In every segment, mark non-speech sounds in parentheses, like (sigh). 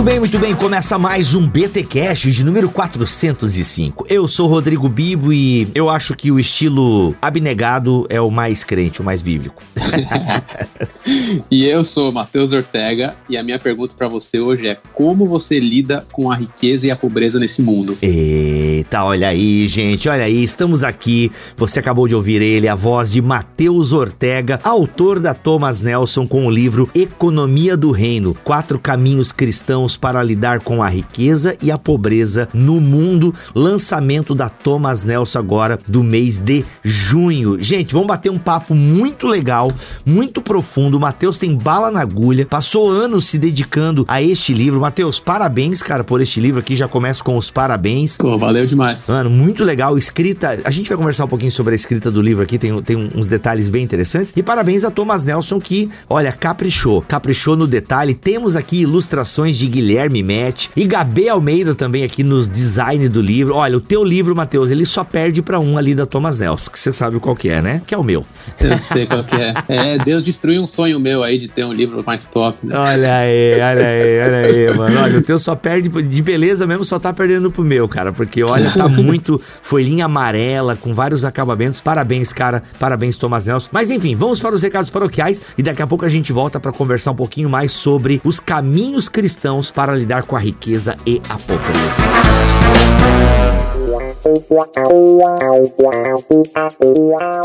Muito bem, muito bem. Começa mais um BT Cash de número 405. Eu sou Rodrigo Bibo e eu acho que o estilo abnegado é o mais crente, o mais bíblico. (laughs) e eu sou Matheus Ortega e a minha pergunta para você hoje é: como você lida com a riqueza e a pobreza nesse mundo? Eita, olha aí, gente, olha aí, estamos aqui. Você acabou de ouvir ele, a voz de Matheus Ortega, autor da Thomas Nelson com o livro Economia do Reino: Quatro Caminhos Cristãos para lidar com a riqueza e a pobreza no mundo. Lançamento da Thomas Nelson agora do mês de junho. Gente, vamos bater um papo muito legal, muito profundo. O Matheus tem bala na agulha, passou anos se dedicando a este livro. Matheus, parabéns, cara, por este livro aqui. Já começo com os parabéns. Pô, valeu demais. Mano, muito legal. Escrita. A gente vai conversar um pouquinho sobre a escrita do livro aqui, tem, tem uns detalhes bem interessantes. E parabéns a Thomas Nelson, que, olha, caprichou. Caprichou no detalhe. Temos aqui ilustrações de Guilherme Met e Gabê Almeida também aqui nos design do livro. Olha, o teu livro, Matheus, ele só perde para um ali da Thomas Nelson, que você sabe qual que é, né? Que é o meu. (laughs) Eu sei qual que é. É, Deus destruiu um sonho meu aí de ter um livro mais top. Né? Olha aí, olha aí, olha aí, mano. Olha, o teu só perde de beleza mesmo, só tá perdendo pro meu, cara. Porque, olha, tá (laughs) muito folhinha amarela, com vários acabamentos. Parabéns, cara. Parabéns, Thomas Nelson. Mas enfim, vamos para os recados paroquiais e daqui a pouco a gente volta para conversar um pouquinho mais sobre os caminhos cristãos para lidar com a riqueza e a pobreza.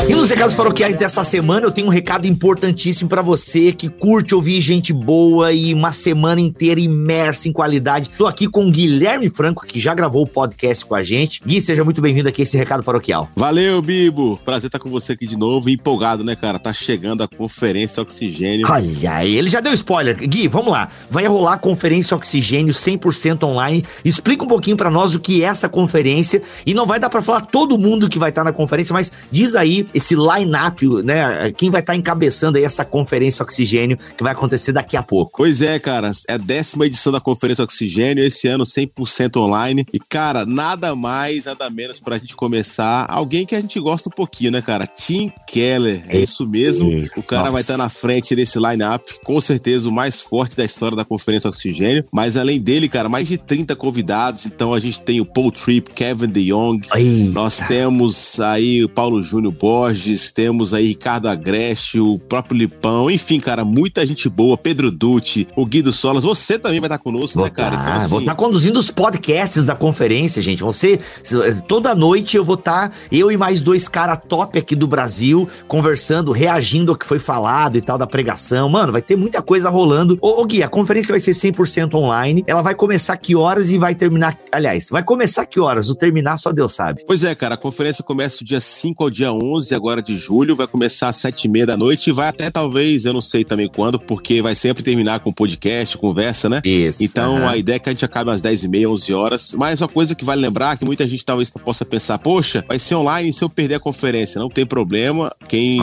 E nos recados paroquiais dessa semana eu tenho um recado importantíssimo para você que curte ouvir gente boa e uma semana inteira imersa em qualidade. Tô aqui com o Guilherme Franco, que já gravou o podcast com a gente. Gui, seja muito bem-vindo aqui a esse recado paroquial. Valeu, Bibo. Prazer estar com você aqui de novo. Empolgado, né, cara? Tá chegando a conferência Oxigênio. Olha aí, ele já deu spoiler. Gui, vamos lá. Vai rolar a conferência Oxigênio 100% online. Explica um pouquinho para nós o que é essa conferência e não vai dar para falar todo mundo que vai estar na conferência, mas diz aí esse line-up, né? Quem vai estar encabeçando aí essa conferência Oxigênio que vai acontecer daqui a pouco. Pois é, cara. É a décima edição da conferência Oxigênio, esse ano 100% online. E, cara, nada mais, nada menos pra gente começar. Alguém que a gente gosta um pouquinho, né, cara? Tim Keller. É isso mesmo. O cara Nossa. vai estar na frente desse line-up. Com certeza o mais forte da história da conferência Oxigênio. Mas além dele, cara, mais de 30 convidados. Então a gente tem o Paul Tripp, Kevin DeYoung. Eita. Nós temos aí o Paulo Júnior Borges, temos aí Ricardo Agreste, o próprio Lipão, enfim, cara, muita gente boa, Pedro Dutti, o Guido Solas, você também vai estar conosco, vou né, cara? Tá, então, assim... Vou estar tá conduzindo os podcasts da conferência, gente. Você, toda noite eu vou estar, tá, eu e mais dois caras top aqui do Brasil, conversando, reagindo ao que foi falado e tal da pregação. Mano, vai ter muita coisa rolando. Ô, ô Gui, a conferência vai ser 100% online. Ela vai começar que horas e vai terminar. Aliás, vai começar que horas? O terminar só Deus sabe. Pois é, cara, a conferência começa do dia 5 ao dia 11 agora de julho, vai começar às 7 e meia da noite e vai até talvez, eu não sei também quando, porque vai sempre terminar com podcast, conversa, né? Isso. Então uhum. a ideia é que a gente acabe às 10 e meia, 11 horas. Mas uma coisa que vale lembrar, que muita gente talvez possa pensar, poxa, vai ser online se eu perder a conferência. Não tem problema, quem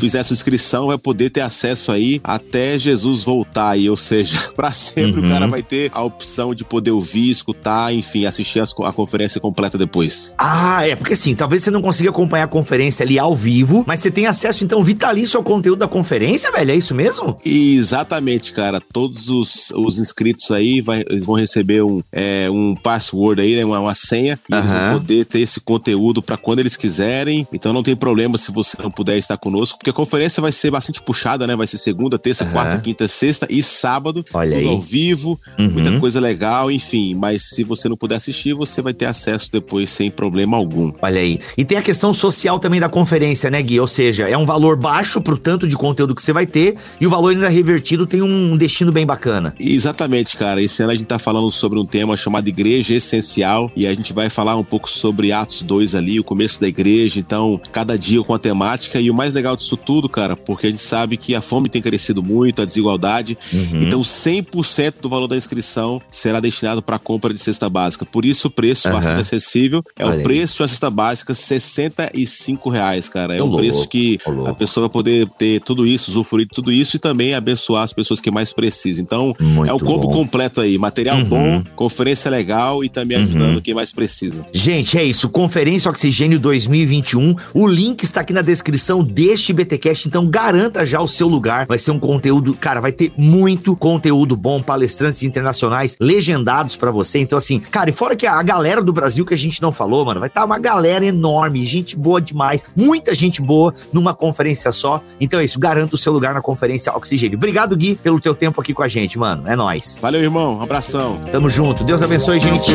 fizer sua inscrição vai poder ter acesso aí até Jesus voltar aí, ou seja, (laughs) para sempre uhum. o cara vai ter a opção de poder ouvir, escutar, enfim, assistir a conferência completa depois. Ah, é, porque assim, talvez você não consiga acompanhar a conferência ali ao vivo, mas você tem acesso então vitalício ao conteúdo da conferência, velho? É isso mesmo? Exatamente, cara. Todos os, os inscritos aí vai, eles vão receber um, é, um password aí, né, uma, uma senha, e uhum. eles vão poder ter esse conteúdo para quando eles quiserem. Então não tem problema se você não puder estar conosco, porque a conferência vai ser bastante puxada, né? Vai ser segunda, terça, uhum. quarta, quinta, sexta e sábado. Olha aí. ao vivo, uhum. muita coisa legal, enfim. Mas se você não puder assistir, você vai ter acesso depois sem problema algum. Olha aí. E tem a questão social também da conferência, né, Gui? Ou seja, é um valor baixo pro tanto de conteúdo que você vai ter e o valor ainda revertido tem um destino bem bacana. Exatamente, cara. Esse ano a gente tá falando sobre um tema chamado Igreja Essencial e a gente vai falar um pouco sobre Atos 2 ali, o começo da igreja. Então, cada dia com a temática e o mais legal disso tudo, cara, porque a gente sabe que a fome tem crescido muito, a desigualdade. Uhum. Então, 100% do valor da inscrição será destinado para compra de cesta básica. Por isso, o preço uhum. bastante acessível É Olha o preço aí. de uma cesta básica, 65 reais, cara. É um louco, preço que a pessoa vai poder ter tudo isso, usufruir de tudo isso e também abençoar as pessoas que mais precisam. Então, Muito é o combo bom. completo aí. Material uhum. bom, conferência legal e também uhum. ajudando quem mais precisa. Gente, é isso. Conferência Oxigênio 2021. O link está aqui na descrição deste BTcast, então garanta já o seu lugar. Vai ser um conteúdo, cara, vai ter muito conteúdo bom, palestrantes internacionais legendados para você. Então assim, cara, e fora que a galera do Brasil que a gente não falou, mano, vai estar tá uma galera enorme, gente boa demais, muita gente boa numa conferência só. Então é isso, garanta o seu lugar na conferência Oxigênio. Obrigado, Gui, pelo teu tempo aqui com a gente, mano. É nós. Valeu, irmão. Um abração. Tamo junto. Deus abençoe, gente.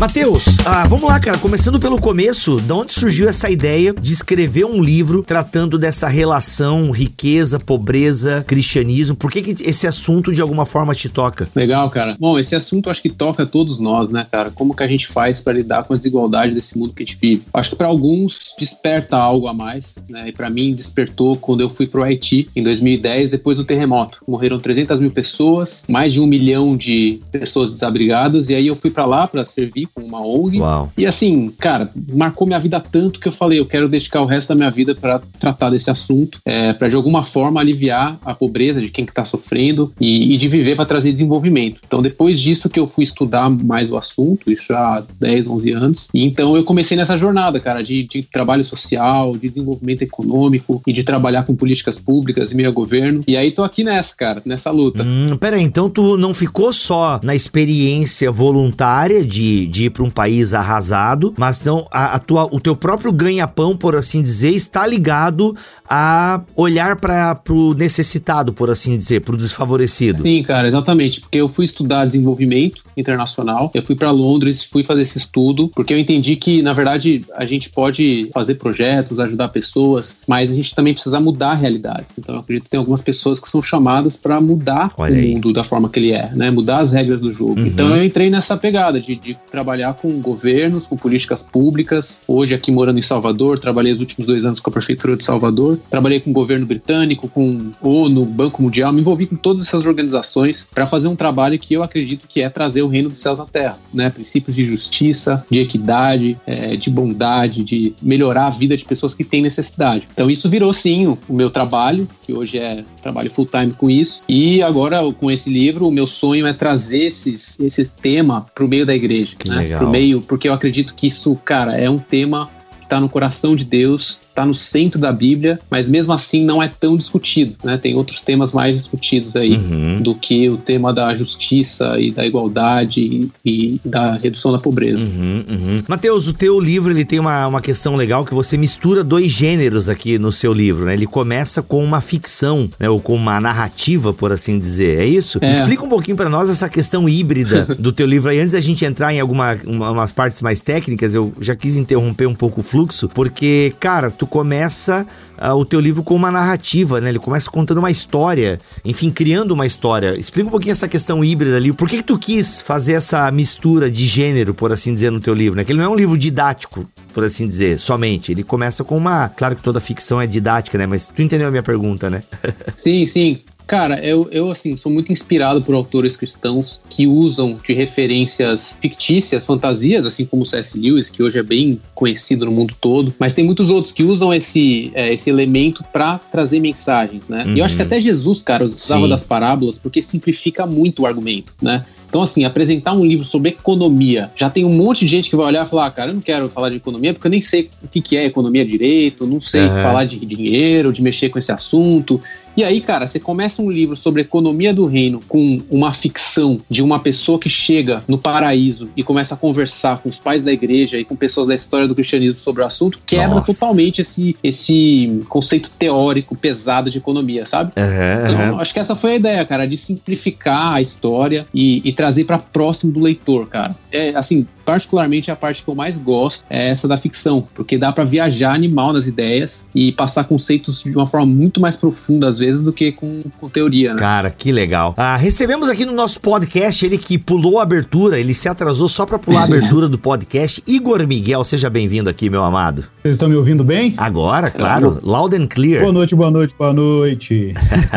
Matheus, ah, vamos lá, cara. Começando pelo começo, de onde surgiu essa ideia de escrever um livro tratando dessa relação riqueza, pobreza, cristianismo? Por que, que esse assunto de alguma forma te toca? Legal, cara. Bom, esse assunto acho que toca todos nós, né, cara? Como que a gente faz para lidar com a desigualdade desse mundo que a gente vive? Acho que para alguns desperta algo a mais, né? E para mim despertou quando eu fui pro Haiti em 2010, depois do terremoto. Morreram 300 mil pessoas, mais de um milhão de pessoas desabrigadas, e aí eu fui para lá para servir com uma ONG. Uau. E assim, cara, marcou minha vida tanto que eu falei, eu quero dedicar o resto da minha vida para tratar desse assunto, é, para de alguma forma aliviar a pobreza de quem que tá sofrendo e, e de viver para trazer desenvolvimento. Então, depois disso que eu fui estudar mais o assunto, isso há 10, 11 anos, e então eu comecei nessa jornada, cara, de, de trabalho social, de desenvolvimento econômico e de trabalhar com políticas públicas e meio governo. E aí tô aqui nessa, cara, nessa luta. Hum, peraí, então tu não ficou só na experiência voluntária de, de ir para um país arrasado, mas não a, a tua, o teu próprio ganha-pão, por assim dizer, está ligado a olhar para o necessitado, por assim dizer, para o desfavorecido. Sim, cara, exatamente, porque eu fui estudar desenvolvimento internacional, eu fui para Londres, fui fazer esse estudo, porque eu entendi que, na verdade, a gente pode fazer projetos, ajudar pessoas, mas a gente também precisa mudar realidades. Então, eu acredito que tem algumas pessoas que são chamadas para mudar Olha o aí. mundo da forma que ele é, né? Mudar as regras do jogo. Uhum. Então, eu entrei nessa pegada de, de trabalhar com governos, com políticas públicas. Hoje, aqui morando em Salvador, trabalhei os últimos dois anos com a Prefeitura de Salvador. Trabalhei com o governo britânico, com ONU, Banco Mundial, me envolvi com todas essas organizações para fazer um trabalho que eu acredito que é trazer o reino dos céus à terra, né? Princípios de justiça, de equidade, é, de bondade, de melhorar a vida de pessoas que têm necessidade. Então, isso virou sim o meu trabalho, que hoje é trabalho full time com isso. E agora, com esse livro, o meu sonho é trazer esses, esse tema para o meio da igreja. Né? Pro meio, porque eu acredito que isso, cara, é um tema que está no coração de Deus está no centro da Bíblia, mas mesmo assim não é tão discutido, né? Tem outros temas mais discutidos aí uhum. do que o tema da justiça e da igualdade e, e da redução da pobreza. Uhum, uhum. Mateus, o teu livro ele tem uma, uma questão legal que você mistura dois gêneros aqui no seu livro, né? Ele começa com uma ficção, né? Ou com uma narrativa, por assim dizer. É isso? É. Explica um pouquinho para nós essa questão híbrida (laughs) do teu livro aí. Antes da gente entrar em algumas partes mais técnicas, eu já quis interromper um pouco o fluxo, porque, cara, tu começa uh, o teu livro com uma narrativa, né? Ele começa contando uma história, enfim, criando uma história. Explica um pouquinho essa questão híbrida ali. Por que, que tu quis fazer essa mistura de gênero, por assim dizer, no teu livro, né? Que ele não é um livro didático, por assim dizer, somente. Ele começa com uma. Claro que toda ficção é didática, né? Mas tu entendeu a minha pergunta, né? (laughs) sim, sim. Cara, eu, eu, assim, sou muito inspirado por autores cristãos que usam de referências fictícias, fantasias, assim como o C.S. Lewis, que hoje é bem conhecido no mundo todo, mas tem muitos outros que usam esse, é, esse elemento para trazer mensagens, né? Uhum. E eu acho que uhum. até Jesus, cara, usava Sim. das parábolas porque simplifica muito o argumento, né? Então, assim, apresentar um livro sobre economia, já tem um monte de gente que vai olhar e falar, ah, cara, eu não quero falar de economia porque eu nem sei o que, que é economia direito, não sei uhum. falar de dinheiro, de mexer com esse assunto. E aí, cara, você começa um livro sobre economia do reino com uma ficção de uma pessoa que chega no paraíso e começa a conversar com os pais da igreja e com pessoas da história do cristianismo sobre o assunto, quebra Nossa. totalmente esse, esse conceito teórico pesado de economia, sabe? Uhum, então, uhum. acho que essa foi a ideia, cara, de simplificar a história e, e trazer para próximo do leitor, cara. É assim, particularmente a parte que eu mais gosto é essa da ficção, porque dá para viajar animal nas ideias e passar conceitos de uma forma muito mais profunda às vezes do que com, com teoria, né? Cara, que legal. Ah, recebemos aqui no nosso podcast ele que pulou a abertura, ele se atrasou só para pular a (laughs) abertura do podcast. Igor Miguel, seja bem-vindo aqui, meu amado. Vocês estão me ouvindo bem? Agora, claro, loud and clear. Boa noite, boa noite, boa noite.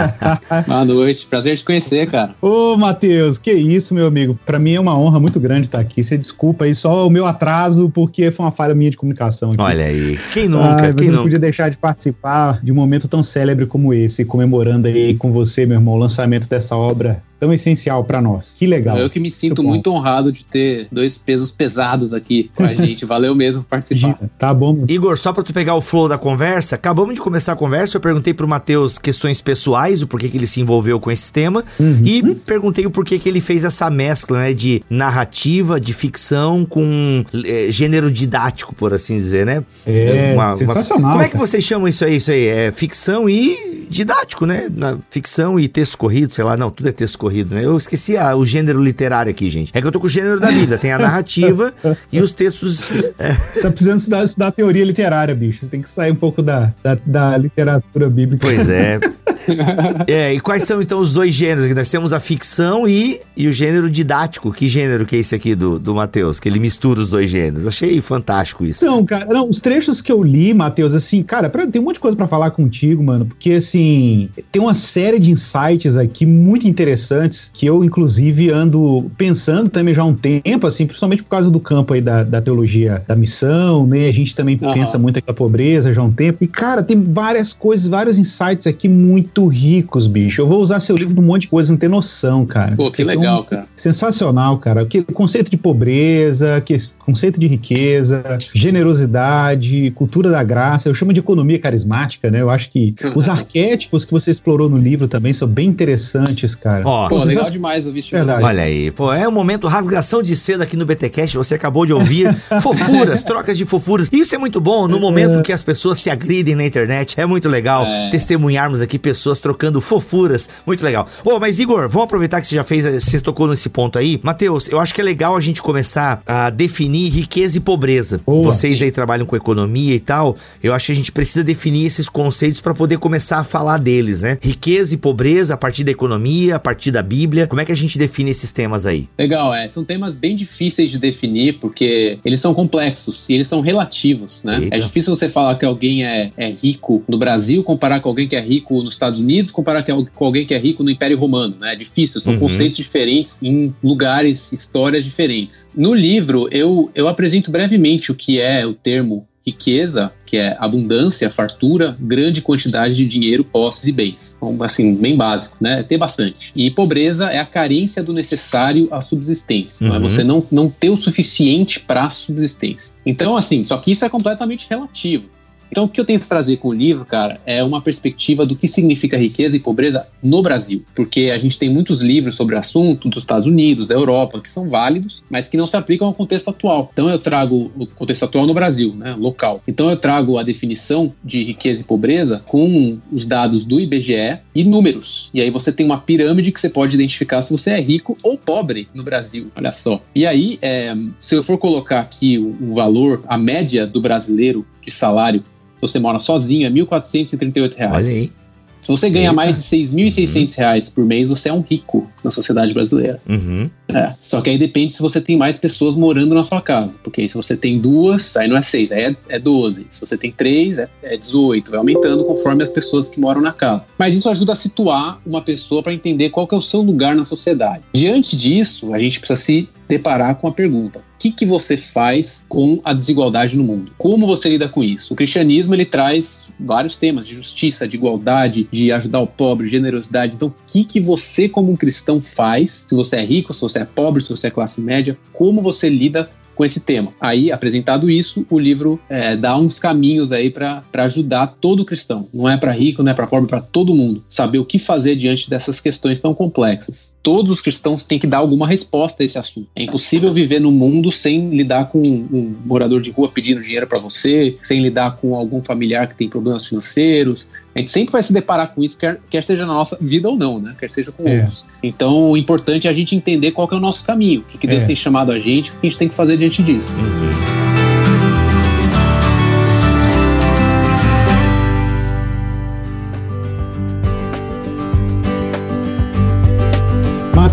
(laughs) boa noite, prazer te conhecer, cara. Ô, Matheus, que isso, meu amigo. Para mim é uma honra muito grande estar aqui. Você desculpa aí só o meu atraso, porque foi uma falha minha de comunicação aqui. Olha aí, quem nunca, ah, quem não nunca. podia deixar de participar de um momento tão célebre como esse, comemorando aí com você, meu irmão, o lançamento dessa obra tão essencial para nós. Que legal. Eu que me sinto muito, muito honrado de ter dois pesos pesados aqui com a (laughs) gente. Valeu mesmo participar. Tá bom. Igor, só para tu pegar o flow da conversa, acabamos de começar a conversa, eu perguntei pro Matheus questões pessoais, o porquê que ele se envolveu com esse tema, uhum. e perguntei o porquê que ele fez essa mescla, né, de narrativa, de ficção com é, gênero didático, por assim dizer, né? É, uma, sensacional. Uma... Como é que vocês chamam isso aí? Isso aí é ficção e didático, né? Na ficção e texto corrido, sei lá, não, tudo é texto corrido, né? Eu esqueci a, o gênero literário aqui, gente. É que eu tô com o gênero da Bíblia, tem a narrativa e os textos. É... Tá precisando estudar, estudar teoria literária, bicho. Você tem que sair um pouco da, da, da literatura bíblica. Pois é. (laughs) é, e quais são então os dois gêneros? Nós temos a ficção e, e o gênero didático. Que gênero que é esse aqui do, do Matheus? Que ele mistura os dois gêneros. Achei fantástico isso. Não, cara, não, os trechos que eu li, Matheus, assim, cara, pra, tem um monte de coisa para falar contigo, mano, porque assim, tem uma série de insights aqui muito interessantes que eu, inclusive, ando pensando também já há um tempo, assim, principalmente por causa do campo aí da, da teologia da missão, né? A gente também uhum. pensa muito aqui na pobreza já há um tempo. E, cara, tem várias coisas, vários insights aqui muito muito ricos, bicho. Eu vou usar seu livro num monte de coisa, não tem noção, cara. Pô, que legal, um... cara. Sensacional, cara. Que conceito de pobreza, que conceito de riqueza, generosidade, cultura da graça. Eu chamo de economia carismática, né? Eu acho que (laughs) os arquétipos que você explorou no livro também são bem interessantes, cara. Ó, Pô, legal demais ouvir isso Verdade. Olha aí, pô, é um momento rasgação de seda aqui no BTcast. Você acabou de ouvir (laughs) fofuras, trocas de fofuras. Isso é muito bom no momento é. que as pessoas se agridem na internet. É muito legal é. testemunharmos aqui pessoas pessoas trocando fofuras. Muito legal. Ô, oh, mas Igor, vamos aproveitar que você já fez, você tocou nesse ponto aí. Matheus, eu acho que é legal a gente começar a definir riqueza e pobreza. Boa. Vocês aí trabalham com economia e tal. Eu acho que a gente precisa definir esses conceitos para poder começar a falar deles, né? Riqueza e pobreza a partir da economia, a partir da Bíblia. Como é que a gente define esses temas aí? Legal, é. São temas bem difíceis de definir porque eles são complexos e eles são relativos, né? Eita. É difícil você falar que alguém é, é rico no Brasil comparar com alguém que é rico nos Estados Estados Unidos comparar com alguém que é rico no Império Romano, né? É difícil, são uhum. conceitos diferentes em lugares, histórias diferentes. No livro, eu, eu apresento brevemente o que é o termo riqueza, que é abundância, fartura, grande quantidade de dinheiro, posses e bens. Então, assim, bem básico, né? Ter bastante. E pobreza é a carência do necessário à subsistência. Uhum. É você não, não ter o suficiente para a subsistência. Então, assim, só que isso é completamente relativo. Então, o que eu tento trazer com o livro, cara, é uma perspectiva do que significa riqueza e pobreza no Brasil. Porque a gente tem muitos livros sobre o assunto dos Estados Unidos, da Europa, que são válidos, mas que não se aplicam ao contexto atual. Então, eu trago o contexto atual no Brasil, né, local. Então, eu trago a definição de riqueza e pobreza com os dados do IBGE e números. E aí você tem uma pirâmide que você pode identificar se você é rico ou pobre no Brasil. Olha só. E aí, é, se eu for colocar aqui o, o valor, a média do brasileiro de salário você mora sozinho, é R$ 1.438. Olha aí. Se você ganha Eita. mais de 6.600 reais por mês, você é um rico na sociedade brasileira. Uhum. É, só que aí depende se você tem mais pessoas morando na sua casa. Porque aí se você tem duas, aí não é seis, aí é, é 12. Se você tem três, é, é 18. Vai aumentando conforme as pessoas que moram na casa. Mas isso ajuda a situar uma pessoa para entender qual que é o seu lugar na sociedade. Diante disso, a gente precisa se deparar com a pergunta: o que, que você faz com a desigualdade no mundo? Como você lida com isso? O cristianismo ele traz vários temas de justiça, de igualdade, de ajudar o pobre, generosidade. Então, o que, que você, como um cristão, faz? Se você é rico, se você é pobre, se você é classe média, como você lida com esse tema. Aí, apresentado isso, o livro é, dá uns caminhos aí para ajudar todo cristão. Não é para rico, não é para pobre, para todo mundo. Saber o que fazer diante dessas questões tão complexas. Todos os cristãos têm que dar alguma resposta a esse assunto. É impossível viver no mundo sem lidar com um morador de rua pedindo dinheiro para você, sem lidar com algum familiar que tem problemas financeiros. A gente sempre vai se deparar com isso, quer, quer seja na nossa vida ou não, né? Quer seja com é. outros. Então, o importante é a gente entender qual é o nosso caminho, o que, que Deus é. tem chamado a gente, o que a gente tem que fazer diante disso. Uhum.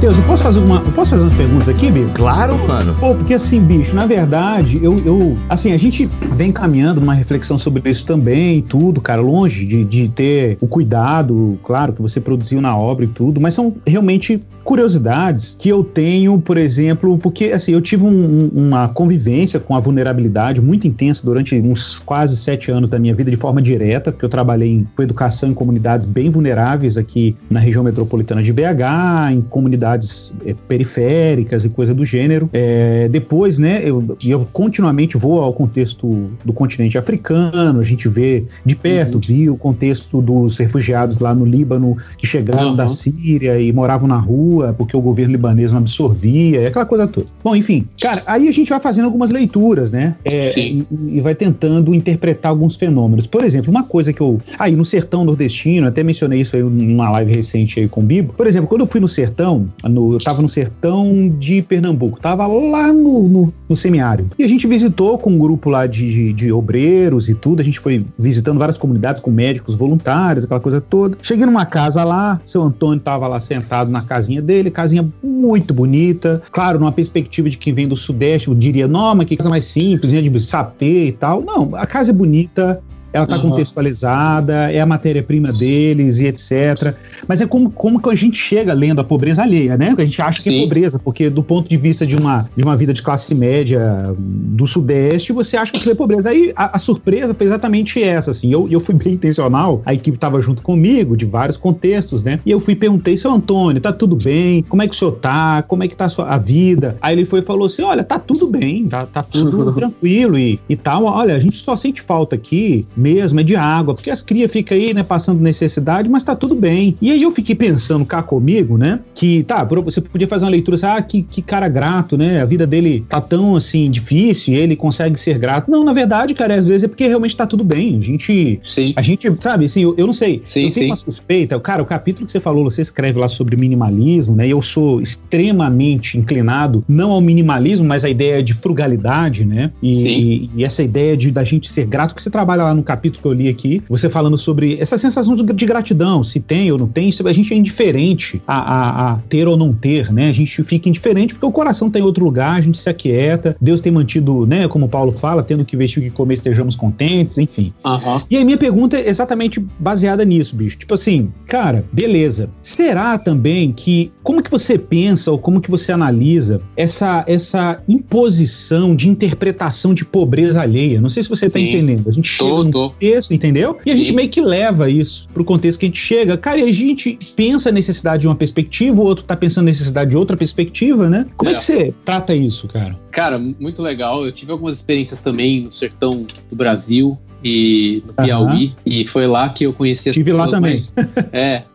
Matheus, eu posso fazer uma, eu posso fazer umas perguntas aqui, bicho? Claro, mano. Pô, porque assim, bicho, na verdade, eu, eu assim, a gente vem caminhando numa reflexão sobre isso também e tudo, cara, longe de, de ter o cuidado, claro, que você produziu na obra e tudo, mas são realmente curiosidades que eu tenho, por exemplo, porque assim, eu tive um, uma convivência com a vulnerabilidade muito intensa durante uns quase sete anos da minha vida de forma direta, porque eu trabalhei em, com educação em comunidades bem vulneráveis aqui na região metropolitana de BH, em comunidades é, periféricas e coisa do gênero. É, depois, né, eu, eu continuamente vou ao contexto do continente africano, a gente vê de perto, uhum. vi o contexto dos refugiados lá no Líbano que chegaram uhum. da Síria e moravam na rua porque o governo libanês não absorvia, aquela coisa toda. Bom, enfim, cara, aí a gente vai fazendo algumas leituras, né? É, e, e, vai tentando interpretar alguns fenômenos. Por exemplo, uma coisa que eu. Aí, no sertão nordestino, até mencionei isso aí numa live recente aí com o Bibo. Por exemplo, quando eu fui no sertão, no, eu estava no sertão de Pernambuco, estava lá no, no, no, semiárido. E a gente visitou com um grupo lá de, de, de, obreiros e tudo, a gente foi visitando várias comunidades com médicos voluntários, aquela coisa toda. Cheguei numa casa lá, seu Antônio estava lá sentado na casinha dele, casinha muito bonita, claro, numa perspectiva de quem vem do Sudeste, eu diria, não, mas que casa mais simples, né, de sapê e tal. Não, a casa é bonita, ela está uhum. contextualizada, é a matéria-prima deles e etc. Mas é como, como que a gente chega lendo a pobreza alheia, né? A gente acha que é Sim. é pobreza, porque do ponto de vista de uma, de uma vida de classe média do Sudeste, você acha que é pobreza. Aí a, a, surpresa foi exatamente essa, assim. Eu, eu fui bem intencional, a equipe estava junto comigo, de vários contextos, né? E eu fui perguntei, seu Antônio, tá tudo bem? Como é que o senhor tá? Como é que tá a, sua, a vida? Aí ele foi e falou assim: olha, tá tudo bem, tá, tá tudo tranquilo e, e tal. Olha, a gente só sente falta aqui mesmo, é de água, porque as crias ficam aí, né, passando necessidade, mas tá tudo bem. E aí eu fiquei pensando cá comigo, né, que tá, você podia fazer uma leitura assim, ah, que, que cara grato, né, a vida dele tá tão, assim, difícil e ele consegue ser grato. Não, na verdade, cara, às vezes é porque realmente tá tudo bem. A gente, sim. a gente, sabe, assim, eu, eu não sei, sim, eu tenho sim. uma suspeita, cara, o capítulo que você falou, você escreve lá sobre minimalismo, né, eu sou extremamente inclinado, não ao minimalismo, mas à ideia de frugalidade, né, e, e, e essa ideia de da gente ser grato, que você trabalha lá no capítulo que eu li aqui, você falando sobre essa sensação de gratidão, se tem ou não tem, a gente é indiferente a, a, a, ter ou não ter, né? A gente fica indiferente porque o coração tem tá outro lugar, a gente se aquieta, Deus tem mantido, né, como Paulo fala, tendo que vestir o que comer, estejamos contentes, enfim. Uhum. E aí minha pergunta é exatamente baseada nisso, bicho. Tipo assim, cara, beleza. Será também que, como que você pensa ou como que você analisa essa, essa imposição de interpretação de pobreza alheia? Não sei se você tá Sim. tá entendendo. A gente chega contexto, entendeu? E a Sim. gente meio que leva isso pro contexto que a gente chega. Cara, e a gente pensa a necessidade de uma perspectiva, o outro tá pensando a necessidade de outra perspectiva, né? Como é, é que você trata isso, cara? Cara, muito legal. Eu tive algumas experiências também no sertão do Brasil e no Piauí. Uhum. E foi lá que eu conheci as Tive pessoas. lá também.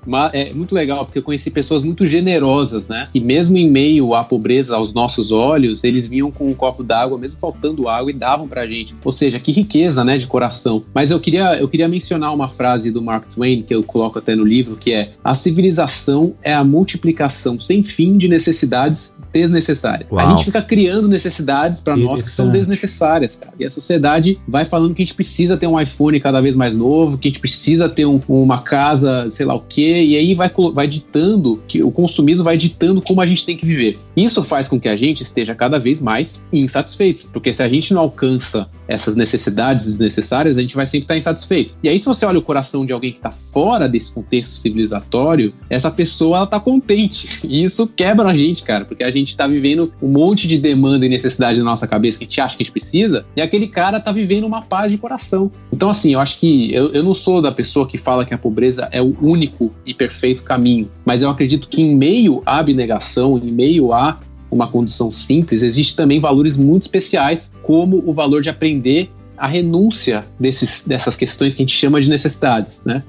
Mais, é, é muito legal, porque eu conheci pessoas muito generosas, né? E mesmo em meio à pobreza aos nossos olhos, eles vinham com um copo d'água, mesmo faltando água, e davam pra gente. Ou seja, que riqueza, né, de coração. Mas eu queria, eu queria mencionar uma frase do Mark Twain, que eu coloco até no livro, que é: A civilização é a multiplicação sem fim de necessidades desnecessárias. Uau. A gente fica criando necessidades para nós que são desnecessárias, cara. E a sociedade vai falando que a gente precisa ter um iPhone cada vez mais novo, que a gente precisa ter um, uma casa, sei lá o quê, e aí vai, vai ditando, que o consumismo vai ditando como a gente tem que viver. Isso faz com que a gente esteja cada vez mais insatisfeito, porque se a gente não alcança essas necessidades desnecessárias, a gente vai sempre estar insatisfeito. E aí, se você olha o coração de alguém que está fora desse contexto civilizatório, essa pessoa ela tá contente. E isso quebra a gente, cara, porque a gente está vivendo um monte de demanda e necessidade na nossa cabeça que a gente acha que a gente precisa, e aquele cara tá vivendo uma paz de coração. Então, assim, eu acho que eu, eu não sou da pessoa que fala que a pobreza é o único e perfeito caminho, mas eu acredito que em meio à abnegação, em meio a uma condição simples, existe também valores muito especiais, como o valor de aprender a renúncia desses, dessas questões que a gente chama de necessidades, né?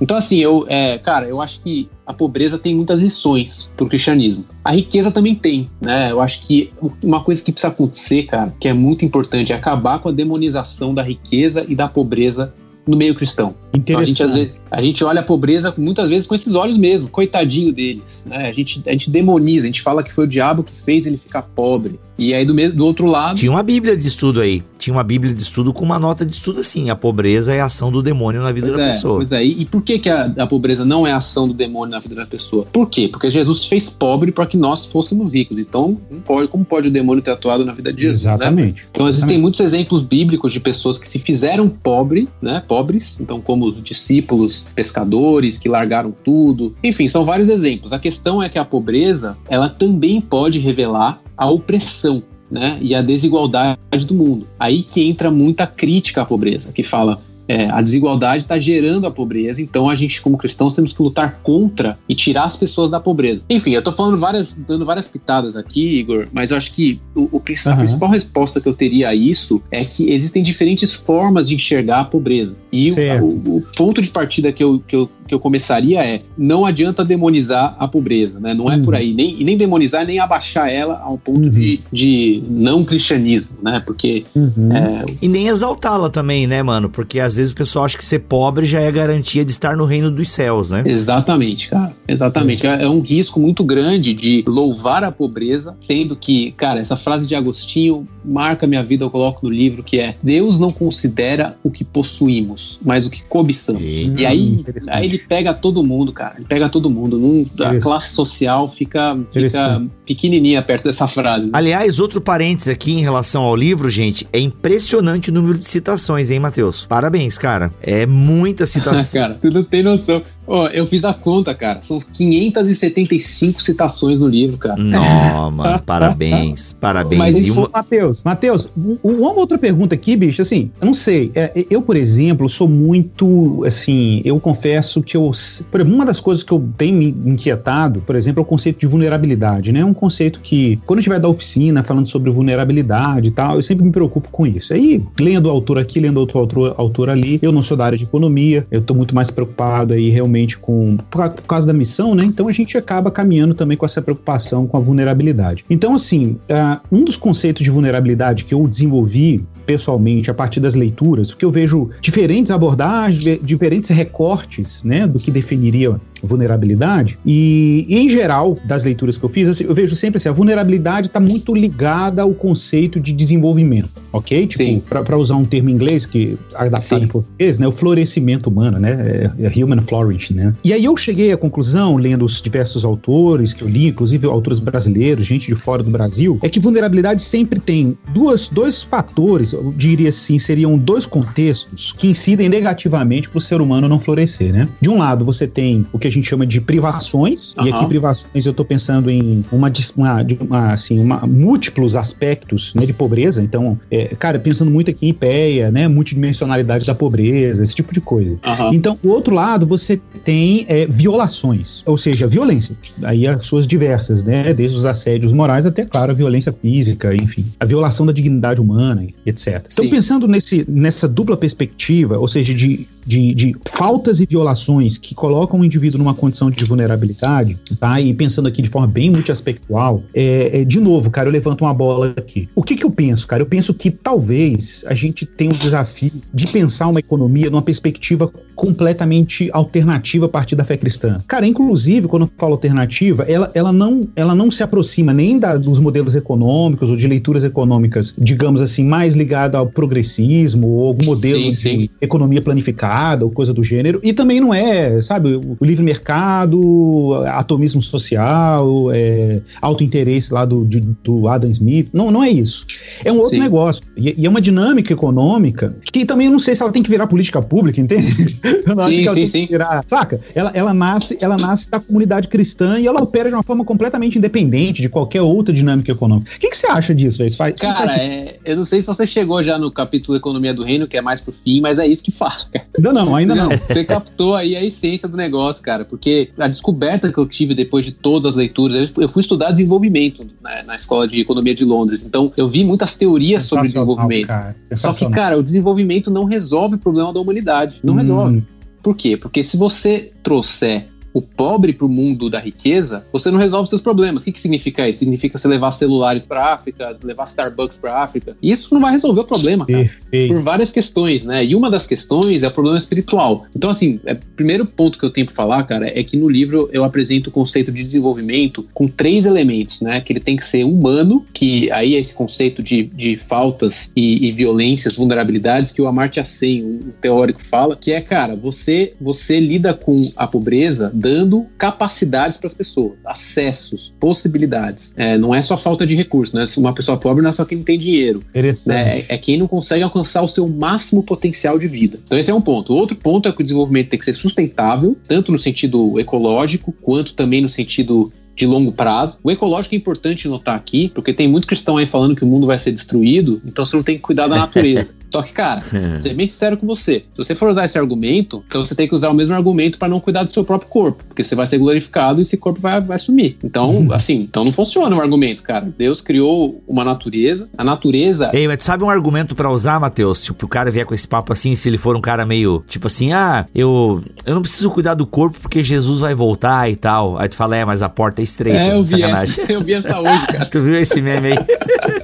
Então, assim, eu, é, cara, eu acho que a pobreza tem muitas lições pro cristianismo. A riqueza também tem, né? Eu acho que uma coisa que precisa acontecer, cara, que é muito importante, é acabar com a demonização da riqueza e da pobreza no meio cristão. Então, a, gente, vezes, a gente olha a pobreza muitas vezes com esses olhos mesmo, coitadinho deles. Né? A, gente, a gente demoniza, a gente fala que foi o diabo que fez ele ficar pobre. E aí, do, do outro lado. Tinha uma Bíblia de estudo aí. Tinha uma Bíblia de estudo com uma nota de estudo assim: a pobreza é a ação do demônio na vida pois da é, pessoa. Pois é, e, e por que, que a, a, pobreza não é a ação do demônio na vida da pessoa? Por quê? Porque Jesus fez pobre para que nós fôssemos ricos. Então, pode, como pode o demônio ter atuado na vida de Jesus? Né? Exatamente. Né? Então, existem Exatamente. muitos exemplos bíblicos de pessoas que se fizeram pobre, né? Pobres, então, como os discípulos pescadores que largaram tudo. Enfim, são vários exemplos. A questão é que a pobreza, ela também pode revelar a opressão né, e a desigualdade do mundo. Aí que entra muita crítica à pobreza, que fala é, a desigualdade está gerando a pobreza, então a gente, como cristãos, temos que lutar contra e tirar as pessoas da pobreza. Enfim, eu tô falando várias, dando várias pitadas aqui, Igor, mas eu acho que o, o a uhum. principal resposta que eu teria a isso é que existem diferentes formas de enxergar a pobreza. E o, o, o, ponto de partida que eu, que eu que eu começaria é: não adianta demonizar a pobreza, né? Não é uhum. por aí. Nem, e nem demonizar, nem abaixar ela a um ponto uhum. de, de não cristianismo, né? Porque. Uhum. É... E nem exaltá-la também, né, mano? Porque às vezes o pessoal acha que ser pobre já é garantia de estar no reino dos céus, né? Exatamente, cara. Exatamente. É, é um risco muito grande de louvar a pobreza, sendo que, cara, essa frase de Agostinho marca minha vida, eu coloco no livro, que é: Deus não considera o que possuímos, mas o que cobiçamos. E aí, aí ele pega todo mundo, cara. Ele pega todo mundo. Num, a classe social fica, fica pequenininha perto dessa frase. Aliás, outro parênteses aqui em relação ao livro, gente, é impressionante o número de citações, hein, Matheus? Parabéns, cara. É muita (laughs) citação. cara, você não tem noção. Oh, eu fiz a conta, cara. São 575 citações no livro, cara. Não, (laughs) mano, parabéns. Parabéns. Mas isso, uma... Matheus, Matheus, uma outra pergunta aqui, bicho, assim, eu não sei. É, eu, por exemplo, sou muito, assim, eu confesso que eu. Por exemplo, uma das coisas que eu tenho me inquietado, por exemplo, é o conceito de vulnerabilidade, né? É um conceito que, quando a gente vai dar oficina falando sobre vulnerabilidade e tal, eu sempre me preocupo com isso. Aí, lendo o autor aqui, lendo outro autor, autor ali, eu não sou da área de economia, eu tô muito mais preocupado aí realmente com por, causa da missão, né? Então a gente acaba caminhando também com essa preocupação com a vulnerabilidade. Então, assim, uh, um dos conceitos de vulnerabilidade que eu desenvolvi pessoalmente a partir das leituras, porque eu vejo diferentes abordagens, diferentes recortes, né, do que definiria vulnerabilidade. E, em geral, das leituras que eu fiz, assim, eu vejo sempre assim: a vulnerabilidade está muito ligada ao conceito de desenvolvimento, ok? Tipo, para usar um termo em inglês que adaptado Sim. em português, né? O florescimento humano, né? É, é human flourish, né? E aí eu cheguei à conclusão, lendo os diversos autores que eu li, inclusive autores brasileiros, gente de fora do Brasil, é que vulnerabilidade sempre tem duas, dois fatores, eu diria assim, seriam dois contextos que incidem negativamente para o ser humano não florescer, né? De um lado, você tem o que a gente chama de privações, uhum. e aqui privações eu estou pensando em uma, uma, uma, assim, uma, múltiplos aspectos né, de pobreza. Então, é, cara, pensando muito aqui em IPEA, né, multidimensionalidade da pobreza, esse tipo de coisa. Uhum. Então, o outro lado, você tem é, violações, ou seja, violência. Aí as suas diversas, né, desde os assédios morais até, claro, a violência física, enfim, a violação da dignidade humana, etc. Então, Sim. pensando nesse, nessa dupla perspectiva, ou seja, de, de, de faltas e violações que colocam o indivíduo numa condição de vulnerabilidade, tá? E pensando aqui de forma bem multiaspectual, é, é, de novo, cara, eu levanto uma bola aqui. O que que eu penso, cara? Eu penso que talvez a gente tenha o desafio de pensar uma economia numa perspectiva completamente alternativa a partir da fé cristã. Cara, inclusive, quando eu falo alternativa, ela, ela, não, ela não se aproxima nem da, dos modelos econômicos ou de leituras econômicas, digamos assim, mais ligada ao progressismo ou algum modelo sim, de sim. economia planificada ou coisa do gênero. E também não é, sabe, o livre mercado, atomismo social, é, alto interesse lá do, de, do Adam Smith. Não, não é isso. É um outro sim. negócio. E, e, é uma dinâmica econômica que também eu não sei se ela tem que virar política pública, entende? (laughs) Eu não sim, acho que ela sim, tem que virar. Saca? Ela, ela, nasce, ela nasce da comunidade cristã e ela opera de uma forma completamente independente de qualquer outra dinâmica econômica. O que, que você acha disso, velho? Cara, é, eu não sei se você chegou já no capítulo Economia do Reino, que é mais pro fim, mas é isso que fala. Cara. Não, não, ainda não. Você captou aí a essência do negócio, cara, porque a descoberta que eu tive depois de todas as leituras, eu fui estudar desenvolvimento né, na escola de economia de Londres, então eu vi muitas teorias sobre desenvolvimento. Cara, Só que, cara, o desenvolvimento não resolve o problema da humanidade. Não hum. resolve. Por quê? Porque se você trouxer o pobre para o mundo da riqueza, você não resolve seus problemas. O que, que significa isso? Significa você levar celulares para a África, levar Starbucks para a África. Isso não vai resolver o problema, cara. Perfeito. Por várias questões, né? E uma das questões é o problema espiritual. Então, assim, é, primeiro ponto que eu tenho para falar, cara, é que no livro eu apresento o conceito de desenvolvimento com três elementos, né? Que ele tem que ser humano, que aí é esse conceito de, de faltas e, e violências, vulnerabilidades que o Amartya Sen, um teórico, fala, que é, cara, você, você lida com a pobreza dando capacidades para as pessoas, acessos, possibilidades. É, não é só falta de recursos, né? Uma pessoa pobre não é só quem não tem dinheiro. Né? É, é quem não consegue alcançar o seu máximo potencial de vida. Então esse é um ponto. O outro ponto é que o desenvolvimento tem que ser sustentável, tanto no sentido ecológico, quanto também no sentido de longo prazo. O ecológico é importante notar aqui, porque tem muito cristão aí falando que o mundo vai ser destruído, então você não tem que cuidar da natureza. (laughs) Só que, cara, (laughs) ser bem sincero com você. Se você for usar esse argumento, então você tem que usar o mesmo argumento para não cuidar do seu próprio corpo, porque você vai ser glorificado e esse corpo vai, vai sumir. Então, uhum. assim, então não funciona o argumento, cara. Deus criou uma natureza, a natureza. Ei, mas tu sabe um argumento para usar, Matheus? Se o cara vier com esse papo assim, se ele for um cara meio, tipo assim, ah, eu, eu não preciso cuidar do corpo porque Jesus vai voltar e tal. Aí tu fala, é, mas a porta é estreita. É, eu vi, essa, eu vi essa hoje, cara. (laughs) tu viu esse meme aí?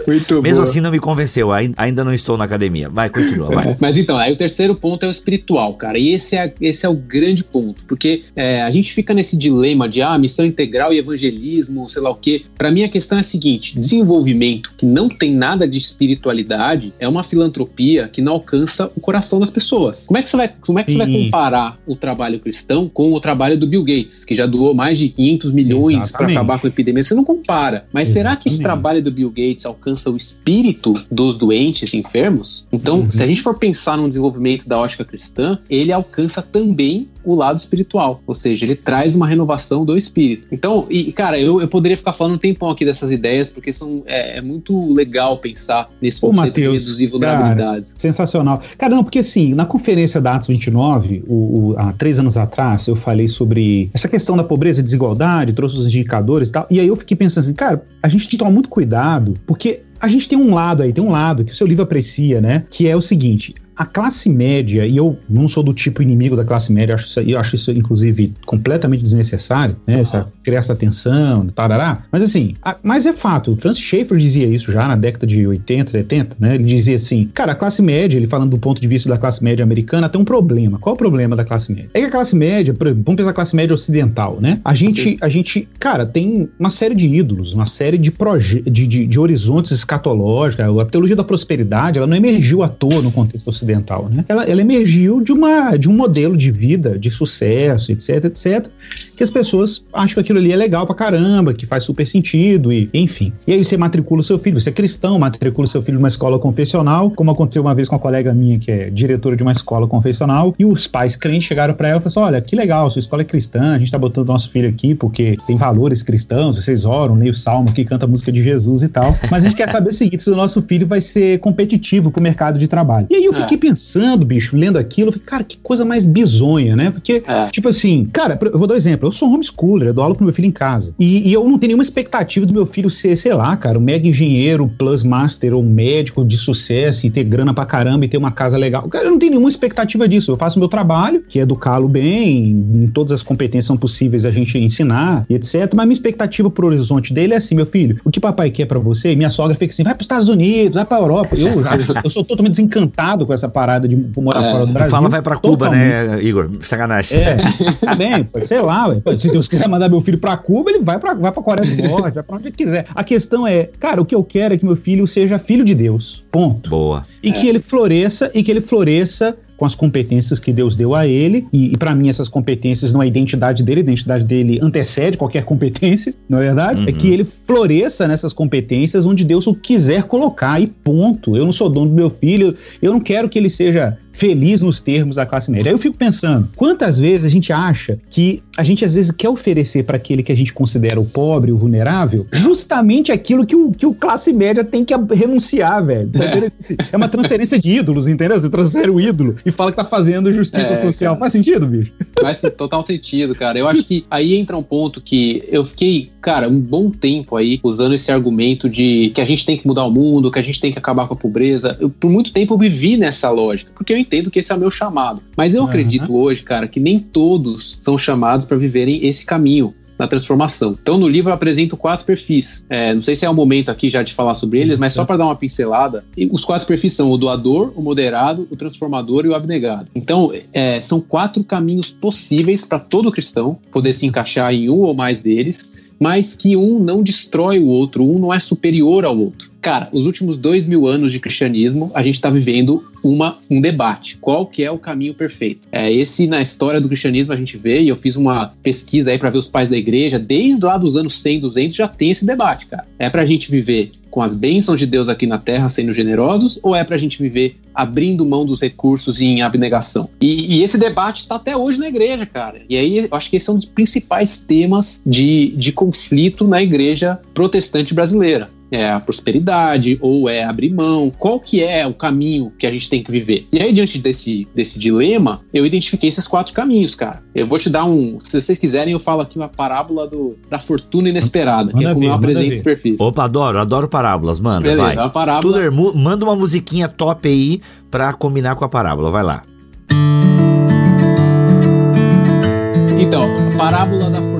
Muito Mesmo boa. assim não me convenceu, ainda não estou na academia. Vai, continua, vai. (laughs) Mas então, aí o terceiro ponto é o espiritual, cara. E esse é, esse é o grande ponto, porque é, a gente fica nesse dilema de ah, missão integral e evangelismo, sei lá o quê. Para mim a questão é a seguinte: desenvolvimento que não tem nada de espiritualidade é uma filantropia que não alcança o coração das pessoas. Como é que você vai, como é que você vai comparar o trabalho cristão com o trabalho do Bill Gates, que já doou mais de 500 milhões para acabar com a epidemia? Você não compara. Mas Exatamente. será que esse trabalho do Bill Gates alcança o espírito dos doentes enfermos? Então, uhum. se a gente for pensar no desenvolvimento da ótica cristã, ele alcança também o lado espiritual, ou seja, ele traz uma renovação do espírito. Então, e cara, eu, eu poderia ficar falando um tempão aqui dessas ideias, porque são, é, é muito legal pensar nesse conceito Mateus, de reduzir vulnerabilidades. Cara, sensacional. Cara, não, porque assim, na conferência da Atos 29, o, o, há três anos atrás, eu falei sobre essa questão da pobreza e desigualdade, trouxe os indicadores e tal, e aí eu fiquei pensando assim, cara, a gente tem que tomar muito cuidado, porque a gente tem um lado aí, tem um lado que o seu livro aprecia, né? Que é o seguinte: a classe média, e eu não sou do tipo inimigo da classe média, eu acho isso, eu acho isso inclusive, completamente desnecessário, né? Uhum. Essa, criar essa tensão, tarará. Mas assim, a, mas é fato, o Francis Schaeffer dizia isso já na década de 80, 70, né? Ele dizia assim, cara, a classe média, ele falando do ponto de vista da classe média americana, tem um problema. Qual é o problema da classe média? É que a classe média, vamos pensar a classe média ocidental, né? A gente, a gente, cara, tem uma série de ídolos, uma série de, de, de, de horizontes escatológicos, a teologia da prosperidade, ela não emergiu à toa no contexto ocidental ocidental, né? Ela, ela emergiu de, uma, de um modelo de vida, de sucesso, etc, etc, que as pessoas acham que aquilo ali é legal pra caramba, que faz super sentido, e enfim. E aí você matricula o seu filho, você é cristão, matricula o seu filho numa escola confessional, como aconteceu uma vez com uma colega minha que é diretora de uma escola confessional, e os pais crentes chegaram para ela e falaram assim, olha, que legal, sua escola é cristã, a gente tá botando nosso filho aqui porque tem valores cristãos, vocês oram, leem o salmo que canta a música de Jesus e tal, mas a gente quer saber o seguinte, se o nosso filho vai ser competitivo pro mercado de trabalho. E aí eu é. Fiquei pensando, bicho, lendo aquilo, falei, cara, que coisa mais bizonha, né? Porque, é. tipo assim, cara, eu vou dar um exemplo. Eu sou homeschooler, eu dou aula pro meu filho em casa. E, e, eu não tenho nenhuma expectativa do meu filho ser, sei lá, cara, um mega engenheiro, plus master ou médico de sucesso e ter grana pra caramba e ter uma casa legal. Cara, eu não tenho nenhuma expectativa disso. Eu faço o meu trabalho, que é educá-lo bem, em todas as competências são possíveis a gente ensinar e etc. Mas minha expectativa pro horizonte dele é assim, meu filho, o que papai quer para você? Minha sogra fica assim, vai pros Estados Unidos, vai pra Europa. Eu, (laughs) eu sou totalmente desencantado com essa parada de morar é, fora do Brasil. Fala vai pra Cuba, né, Igor? Sacanagem. É, tá bem, sei lá, se Deus quiser mandar meu filho pra Cuba, ele vai pra, vai pra Coreia do Norte, vai pra onde ele quiser. A questão é, cara, o que eu quero é que meu filho seja filho de Deus. Ponto. Boa. E é. que ele floresça, e que ele floresça com as competências que Deus deu a ele. E, e para mim, essas competências não é a identidade dele, a identidade dele antecede qualquer competência, (laughs) não é verdade? Uhum. É que ele floresça nessas competências onde Deus o quiser colocar, e ponto. Eu não sou dono do meu filho, eu não quero que ele seja feliz nos termos da classe média. Aí eu fico pensando, quantas vezes a gente acha que a gente às vezes quer oferecer para aquele que a gente considera o pobre, o vulnerável, justamente aquilo que o, que o classe média tem que renunciar, velho. É. é uma transferência de ídolos, entendeu? Você transfere o ídolo e fala que tá fazendo justiça é, social. Cara. Faz sentido, bicho? Faz total sentido, cara. Eu acho que aí entra um ponto que eu fiquei, cara, um bom tempo aí usando esse argumento de que a gente tem que mudar o mundo, que a gente tem que acabar com a pobreza. Eu, por muito tempo eu vivi nessa lógica, porque eu entendo que esse é o meu chamado. Mas eu Uhum. acredito hoje, cara, que nem todos são chamados para viverem esse caminho na transformação. Então, no livro eu apresento quatro perfis. É, não sei se é o momento aqui já de falar sobre eles, mas só para dar uma pincelada, os quatro perfis são o doador, o moderado, o transformador e o abnegado. Então, é, são quatro caminhos possíveis para todo cristão poder se encaixar em um ou mais deles, mas que um não destrói o outro, um não é superior ao outro. Cara, os últimos dois mil anos de cristianismo, a gente está vivendo uma, um debate. Qual que é o caminho perfeito? É esse na história do cristianismo a gente vê, e eu fiz uma pesquisa aí para ver os pais da igreja, desde lá dos anos 100, 200 já tem esse debate, cara. É para a gente viver com as bênçãos de Deus aqui na terra sendo generosos, ou é para a gente viver abrindo mão dos recursos em abnegação? E, e esse debate está até hoje na igreja, cara. E aí eu acho que esse é um dos principais temas de, de conflito na igreja protestante brasileira é a prosperidade ou é abrir mão? Qual que é o caminho que a gente tem que viver? E aí, diante desse, desse dilema, eu identifiquei esses quatro caminhos, cara. Eu vou te dar um. Se vocês quiserem, eu falo aqui uma parábola do, da fortuna inesperada, que Manda é como ver, eu manda apresento esse perfil. Opa, adoro, adoro parábolas, mano. Beleza, vai. é uma parábola. Tuller, mu- manda uma musiquinha top aí pra combinar com a parábola, vai lá. Então, a parábola da fortuna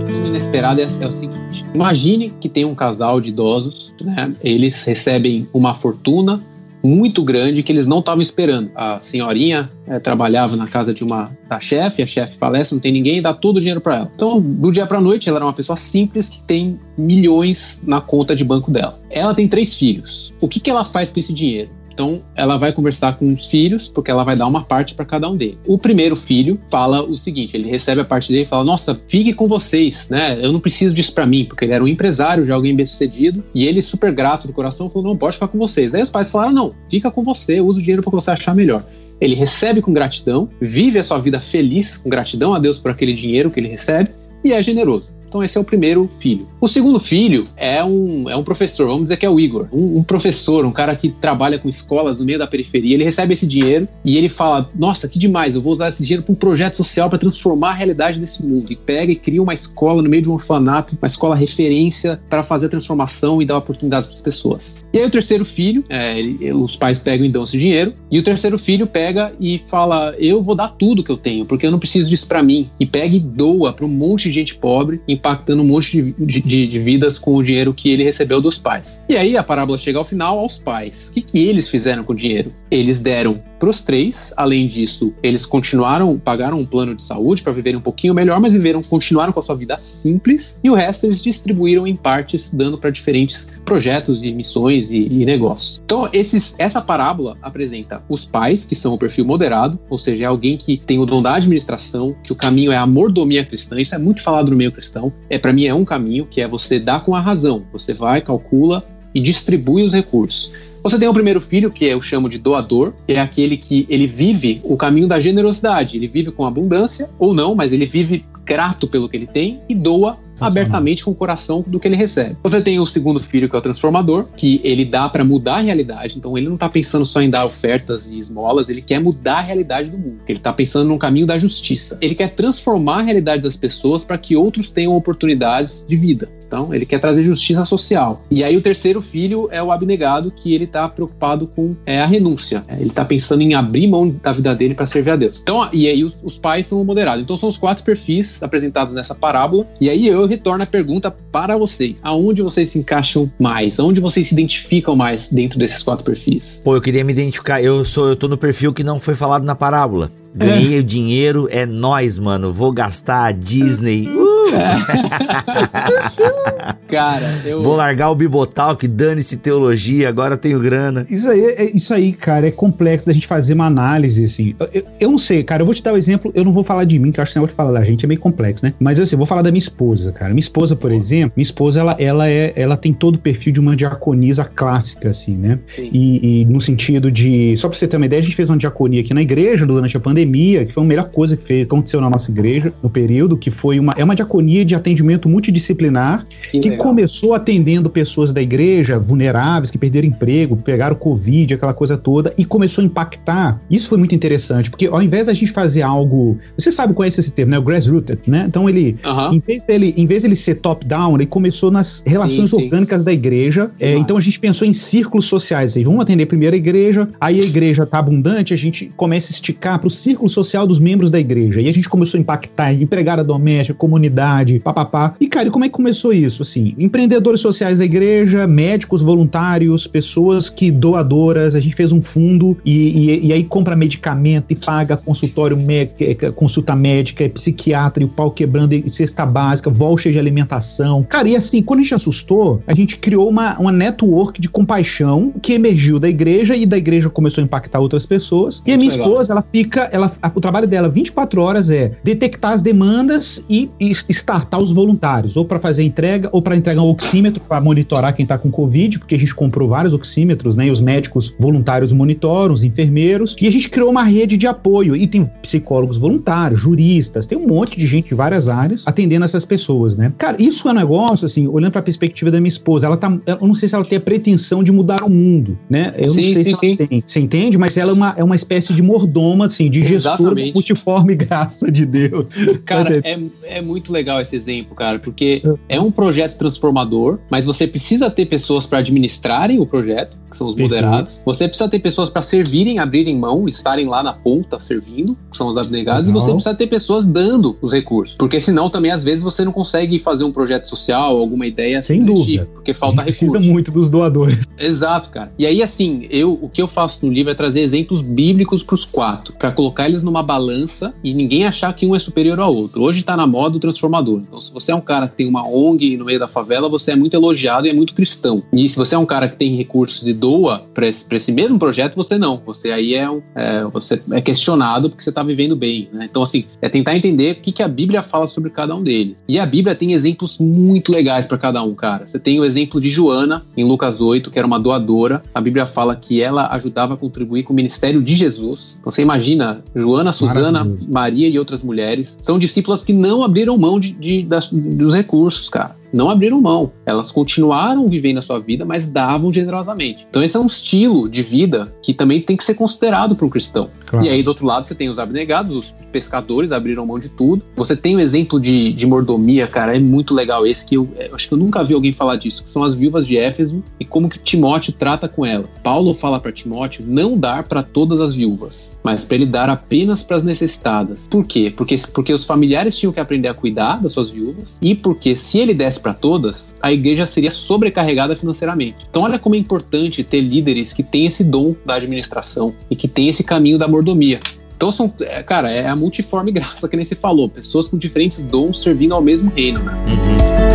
inesperada é, é o seguinte: imagine que tem um casal de idosos, né? Eles recebem uma fortuna muito grande que eles não estavam esperando. A senhorinha eh, trabalhava na casa de uma da chefe, a chefe falece, não tem ninguém, dá todo o dinheiro para ela. Então, do dia para noite, ela era uma pessoa simples que tem milhões na conta de banco dela. Ela tem três filhos. O que, que ela faz com esse dinheiro? Então, ela vai conversar com os filhos, porque ela vai dar uma parte para cada um deles. O primeiro filho fala o seguinte: ele recebe a parte dele e fala: Nossa, fique com vocês, né? Eu não preciso disso para mim, porque ele era um empresário, já alguém bem sucedido, e ele, super grato do coração, falou: Não, pode ficar com vocês. Daí os pais falaram: Não, fica com você, usa o dinheiro para você achar melhor. Ele recebe com gratidão, vive a sua vida feliz, com gratidão a Deus por aquele dinheiro que ele recebe, e é generoso. Então esse é o primeiro filho. O segundo filho é um, é um professor, vamos dizer que é o Igor, um, um professor, um cara que trabalha com escolas no meio da periferia. Ele recebe esse dinheiro e ele fala: Nossa, que demais, eu vou usar esse dinheiro para um projeto social para transformar a realidade desse mundo. E pega e cria uma escola no meio de um orfanato, uma escola referência para fazer a transformação e dar oportunidades para as pessoas. E aí o terceiro filho, é, ele- os pais pegam e dão esse dinheiro, e o terceiro filho pega e fala: Eu vou dar tudo que eu tenho, porque eu não preciso disso para mim. E pega e doa para um monte de gente pobre, impactando um monte de, de- de vidas com o dinheiro que ele recebeu dos pais. E aí a parábola chega ao final aos pais. O que, que eles fizeram com o dinheiro? Eles deram para os três, além disso, eles continuaram, pagaram um plano de saúde para viverem um pouquinho melhor, mas viveram, continuaram com a sua vida simples, e o resto eles distribuíram em partes, dando para diferentes projetos e missões e, e negócios. Então, esses, essa parábola apresenta os pais, que são o perfil moderado, ou seja, é alguém que tem o dom da administração, que o caminho é a mordomia cristã, isso é muito falado no meio cristão. É para mim é um caminho que é você dar com a razão. Você vai, calcula e distribui os recursos. Você tem o primeiro filho, que eu chamo de doador, que é aquele que ele vive o caminho da generosidade. Ele vive com abundância ou não, mas ele vive grato pelo que ele tem e doa abertamente com o coração do que ele recebe. Você tem o segundo filho, que é o transformador, que ele dá para mudar a realidade. Então ele não tá pensando só em dar ofertas e esmolas, ele quer mudar a realidade do mundo. Ele tá pensando no caminho da justiça. Ele quer transformar a realidade das pessoas para que outros tenham oportunidades de vida. Então, ele quer trazer justiça social. E aí, o terceiro filho é o abnegado, que ele tá preocupado com é, a renúncia. É, ele tá pensando em abrir mão da vida dele para servir a Deus. Então, e aí, os, os pais são o moderado. Então, são os quatro perfis apresentados nessa parábola. E aí, eu retorno a pergunta para vocês: aonde vocês se encaixam mais? Aonde vocês se identificam mais dentro desses quatro perfis? Pô, eu queria me identificar. Eu sou, eu tô no perfil que não foi falado na parábola. Ganhei o dinheiro, é nós, mano. Vou gastar a Disney. (laughs) Uh! (laughs) Cara, eu. Vou largar o Bibotal, que dane-se teologia, agora tenho grana. Isso aí, é- isso aí, cara, é complexo da gente fazer uma análise, assim. Eu, eu- eu não sei, cara, eu vou te dar um exemplo, eu não vou falar de mim, que eu acho que não vou falar da gente, é meio complexo, né? Mas assim, eu vou falar da minha esposa, cara. Minha esposa, por exemplo, minha esposa, ela, ela, é, ela tem todo o perfil de uma diaconisa clássica, assim, né? Sim. E, e no sentido de. Só pra você ter uma ideia, a gente fez uma diaconia aqui na igreja durante a pandemia, que foi a melhor coisa que fez, aconteceu na nossa igreja no período, que foi uma. É uma diaconia de atendimento multidisciplinar Que que começou atendendo pessoas da igreja vulneráveis que perderam emprego, pegaram Covid, aquela coisa toda, e começou a impactar. Isso foi muito interessante, porque ao invés da gente fazer algo. Você sabe, conhece esse termo, né? O grassrooted, né? Então ele, Aham. em, vez dele, em vez dele ser top-down, ele começou nas relações Sim, sim. orgânicas da igreja. É, Claro. então a gente pensou em círculos sociais. Aí, vamos atender primeiro a igreja, aí a igreja tá abundante, a gente começa a esticar para o círculo social dos membros da igreja. E a gente começou a impactar em empregada doméstica, comunidade, papapá. E, cara, e como é que começou isso? Assim, empreendedores sociais da igreja, médicos voluntários, pessoas que doadoras, a gente fez um fundo e, e- e aí compra medicamento e paga consultório médico, consulta médica, é psiquiatra e o pau quebrando e cesta básica, voucher de alimentação. Cara, e assim, quando a gente assustou, a gente criou uma, uma network de compaixão que emergiu da igreja e da igreja começou a impactar outras pessoas. E a minha legal. esposa, ela fica, ela, o trabalho dela 24 horas é detectar as demandas e, e startar os voluntários, ou para fazer entrega, ou para entregar um oxímetro para monitorar quem tá com Covid, porque a gente comprou vários oxímetros, né? E os médicos voluntários monitoram, os enfermeiros, e a gente criou uma rede de apoio. E tem psicólogos voluntários, juristas, tem um monte de gente de várias áreas atendendo essas pessoas, né? Cara, isso é um negócio, assim, olhando para a perspectiva da minha esposa, ela tá. Eu não sei se ela tem a pretensão de mudar o mundo, né? Eu Sim, não sei sim, se ela tem. Você entende? Mas ela é uma, é uma espécie de mordoma, assim, de gestora da Exatamente. multiforme graça de Deus. Cara, é, é muito legal esse exemplo, cara, porque é um projeto transformador, mas você precisa ter pessoas para administrarem o projeto, que são os moderados. Você precisa ter pessoas para servirem, abrirem mão, estarem lá na ponta servindo, que são os abnegados, Legal. e você precisa ter pessoas dando os recursos. Porque senão também, às vezes, você não consegue fazer um projeto social, alguma ideia Sem existir, dúvida. porque falta recurso. precisa muito dos doadores. Exato, cara. E aí, assim, eu o que eu faço no livro é trazer exemplos bíblicos pros quatro, pra colocar eles numa balança e ninguém achar que um é superior ao outro. Hoje tá na moda o transformador. Então, se você é um cara que tem uma ONG no meio da favela, você é muito elogiado e é muito cristão. E se você é um cara que tem recursos e doa pra esse, esse mesmo projeto, você não. Você aí é um. é, você é questionado porque você tá vivendo bem, né? Então, assim, é tentar entender o que, que a Bíblia fala sobre cada um deles. E a Bíblia tem exemplos muito legais pra cada um, cara. Você tem o exemplo de Joana, em Lucas 8, que era uma doadora. A Bíblia fala que ela ajudava a contribuir com o ministério de Jesus. Então você imagina, Joana, Suzana. Maria e outras mulheres são discípulas que não abriram mão de, de- das- dos recursos, cara. Não abriram mão. Elas continuaram vivendo a sua vida, mas davam generosamente. Então esse é um estilo de vida que também tem que ser considerado para um cristão. Claro. E aí, do outro lado, você tem os abnegados, os pescadores abriram mão de tudo. Você tem o exemplo de, de mordomia, cara, é muito legal esse, que eu, eu acho que eu nunca vi alguém falar disso, que são as viúvas de Éfeso e como que Timóteo trata com elas. Paulo fala para Timóteo não dar para todas as viúvas, mas para ele dar apenas para as necessitadas. Por quê? Porque, porque os familiares tinham que aprender a cuidar das suas viúvas e porque se ele desse para todas, a igreja seria sobrecarregada financeiramente. Então, olha como é importante ter líderes que têm esse dom da administração e que têm esse caminho da mordomia. Então são, é, cara, é a multiforme (laughs) graça que nem se falou, pessoas com diferentes dons servindo ao mesmo reino, né?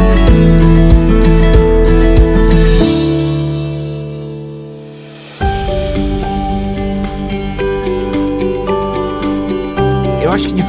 Eu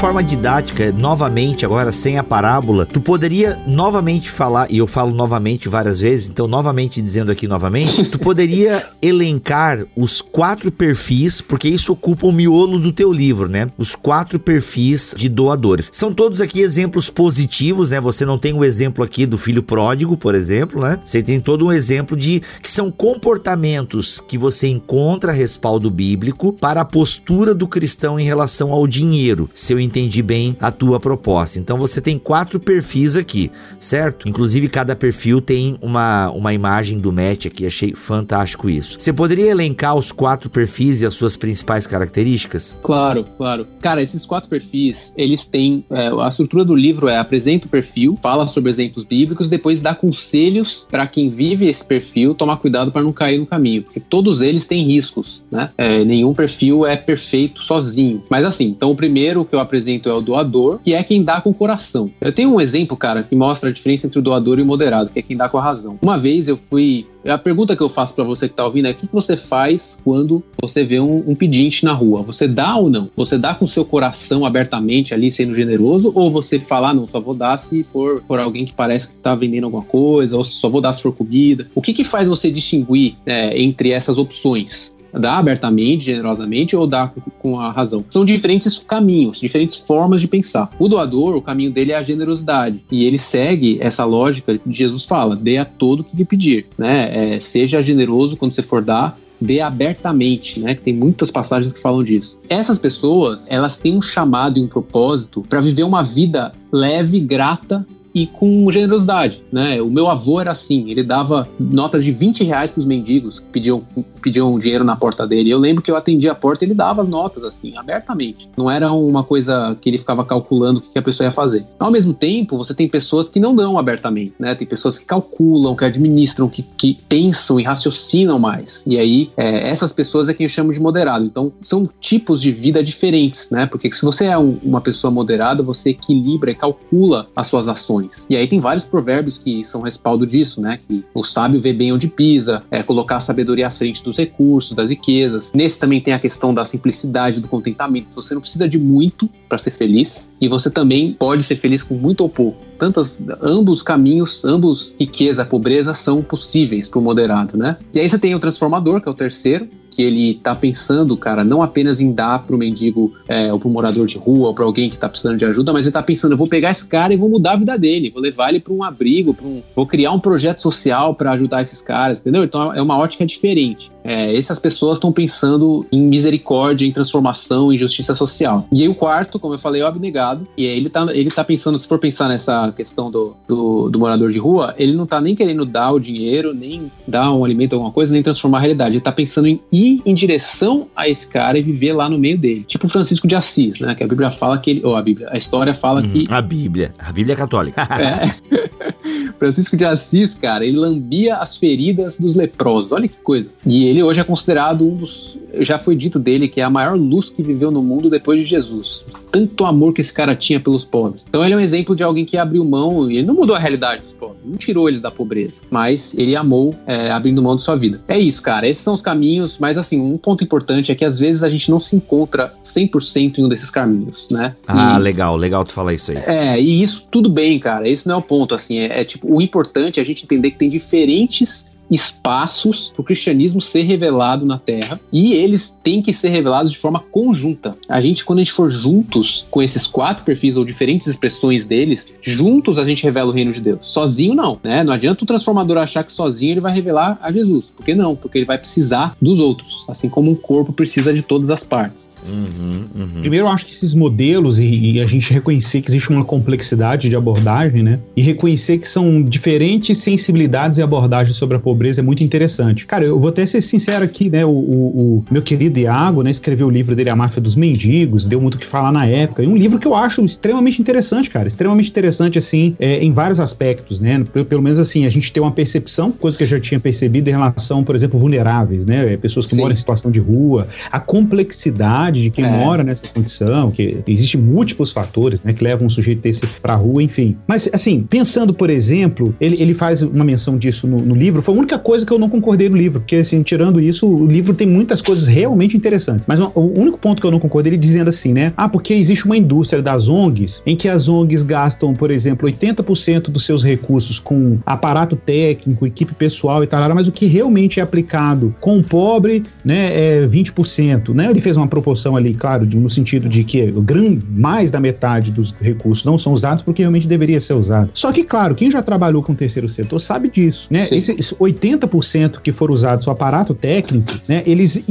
forma didática, novamente, agora sem a parábola, tu poderia novamente falar, e eu falo novamente várias vezes, então novamente dizendo aqui novamente, tu poderia (laughs) elencar os quatro perfis, porque isso ocupa o miolo do teu livro, né? Os quatro perfis de doadores. São todos aqui exemplos positivos, né? Você não tem o exemplo aqui do filho pródigo, por exemplo, né? Você tem todo um exemplo de que são comportamentos que você encontra respaldo bíblico para a postura do cristão em relação ao dinheiro, se eu entendi bem a tua proposta. Então você tem quatro perfis aqui, certo? Inclusive cada perfil tem uma, uma imagem do Matt aqui, achei fantástico isso. Você poderia elencar os quatro perfis e as suas principais características? Claro, claro. Cara, esses quatro perfis, eles têm. é, a estrutura do livro é apresenta o perfil, fala sobre exemplos bíblicos, depois dá conselhos para quem vive esse perfil tomar cuidado para não cair no caminho, porque todos eles têm riscos, né? É, nenhum perfil é perfeito sozinho. Mas assim, então o primeiro que eu apresento é o doador, que é quem dá com o coração. Eu tenho um exemplo, cara, que mostra a diferença entre o doador e o moderado, que é quem dá com a razão. Uma vez eu fui a pergunta que eu faço pra você que tá ouvindo é: o que que você faz quando você vê um, um pedinte na rua? Você dá ou não? Você dá com seu coração abertamente ali, sendo generoso? Ou você fala, ah, não, só vou dar se for por alguém que parece que tá vendendo alguma coisa? Ou só vou dar se for comida? O que que faz você distinguir é, entre essas opções? Dá abertamente, generosamente ou dá com a razão. São diferentes caminhos, diferentes formas de pensar. O doador, o caminho dele é a generosidade. E ele segue essa lógica que Jesus fala: dê a todo que lhe pedir. Né? É, seja generoso quando você for dar, dê abertamente, né? Tem muitas passagens que falam disso. Essas pessoas, elas têm um chamado e um propósito para viver uma vida leve, grata e com generosidade, né? O meu avô era assim, ele dava notas de 20 reais para os mendigos que pediam, pediam dinheiro na porta dele. Eu lembro que eu atendia a porta e ele dava as notas assim, abertamente. Não era uma coisa que ele ficava calculando o que a pessoa ia fazer. Ao mesmo tempo, você tem pessoas que não dão abertamente, né? Tem pessoas que calculam, que administram, que, que pensam e raciocinam mais. E aí, é, essas pessoas é quem eu chamo de moderado. Então, são tipos de vida diferentes, né? Porque se você é um, uma pessoa moderada, você equilibra e calcula as suas ações E aí tem vários provérbios que são respaldo disso, né? Que o sábio vê bem onde pisa, é colocar a sabedoria à frente dos recursos, das riquezas. Nesse também tem a questão da simplicidade, do contentamento. Você não precisa de muito para ser feliz e você também pode ser feliz com muito ou pouco. Tantas, ambos caminhos, ambos riqueza, pobreza são possíveis para o moderado, né? E aí você tem o transformador, que é o terceiro, que ele tá pensando, cara, não apenas em dar pro mendigo é, ou pro morador de rua ou para alguém que tá precisando de ajuda, mas ele tá pensando, eu vou pegar esse cara e vou mudar a vida dele, vou levar ele para um abrigo, para um, vou criar um projeto social para ajudar esses caras, entendeu? Então é uma ótica diferente. É, essas pessoas estão pensando em misericórdia, em transformação, em justiça social. E aí o quarto, como eu falei, é o abnegado. E ele tá, ele tá pensando, se for pensar nessa questão do, do, do, morador de rua, ele não tá nem querendo dar o dinheiro, nem dar um alimento, alguma coisa, nem transformar a realidade. Ele tá pensando em ir em direção a esse cara e viver lá no meio dele. Tipo Francisco de Assis, né? Que a Bíblia fala que ele. Ou a Bíblia, a história fala uhum, que. A Bíblia. A Bíblia (laughs) é católica. (laughs) é. Francisco de Assis, cara, ele lambia as feridas dos leprosos. Olha que coisa. E ele hoje é considerado um dos. Já foi dito dele que é a maior luz que viveu no mundo depois de Jesus. Tanto amor que esse cara tinha pelos pobres. Então ele é um exemplo de alguém que abriu mão e ele não mudou a realidade dos pobres, não tirou eles da pobreza, mas ele amou é, abrindo mão de sua vida. É isso, cara. Esses são os caminhos, mas assim, um ponto importante é que às vezes a gente não se encontra 100% em um desses caminhos, né? Ah, e, legal, legal tu falar isso aí. É, e isso tudo bem, cara. Esse não é o ponto, assim. É, é tipo, o importante é a gente entender que tem diferentes espaços para o cristianismo ser revelado na Terra e eles têm que ser revelados de forma conjunta. A gente, quando a gente for juntos com esses quatro perfis ou diferentes expressões deles, juntos a gente revela o reino de Deus. Sozinho não, né? Não adianta o transformador achar que sozinho ele vai revelar a Jesus. Por que não? Porque ele vai precisar dos outros, assim como um corpo precisa de todas as partes. Uhum, uhum. Primeiro, eu acho que esses modelos e, e, a gente reconhecer que existe uma complexidade de abordagem, né? E reconhecer que são diferentes sensibilidades e abordagens sobre a pobreza é muito interessante. Cara, eu vou até ser sincero aqui, né? O, o, o meu querido Iago, né, escreveu o livro dele, A Máfia dos Mendigos, deu muito o que falar na época. E um livro que eu acho extremamente interessante, cara. Extremamente interessante, assim, é, em vários aspectos, né? Pelo, pelo, menos assim, a gente tem uma percepção, coisa que eu já tinha percebido em relação, por exemplo, vulneráveis, né? Pessoas que Sim. moram em situação de rua, a complexidade de quem é. mora nessa condição, que existem múltiplos fatores, né, que levam um sujeito desse pra rua, enfim. Mas, assim, pensando, por exemplo, ele, ele faz uma menção disso no, no livro, foi a única coisa que eu não concordei no livro, porque, assim, tirando isso, o livro tem muitas coisas realmente interessantes. Mas o único ponto que eu não concordei, ele dizendo assim, né, ah, porque existe uma indústria das ONGs, em que as ONGs gastam, por exemplo, 80% dos seus recursos com aparato técnico, equipe pessoal e tal, mas o que realmente é aplicado com o pobre, né, é 20%, né? Ele fez uma proporção proporção ali, claro, de, no sentido de que o grande, mais da metade dos recursos não são usados porque realmente deveria ser usado. Só que, claro, quem já trabalhou com o terceiro setor sabe disso, né? Esse, esse 80% que foram usados o aparato técnico, né, eles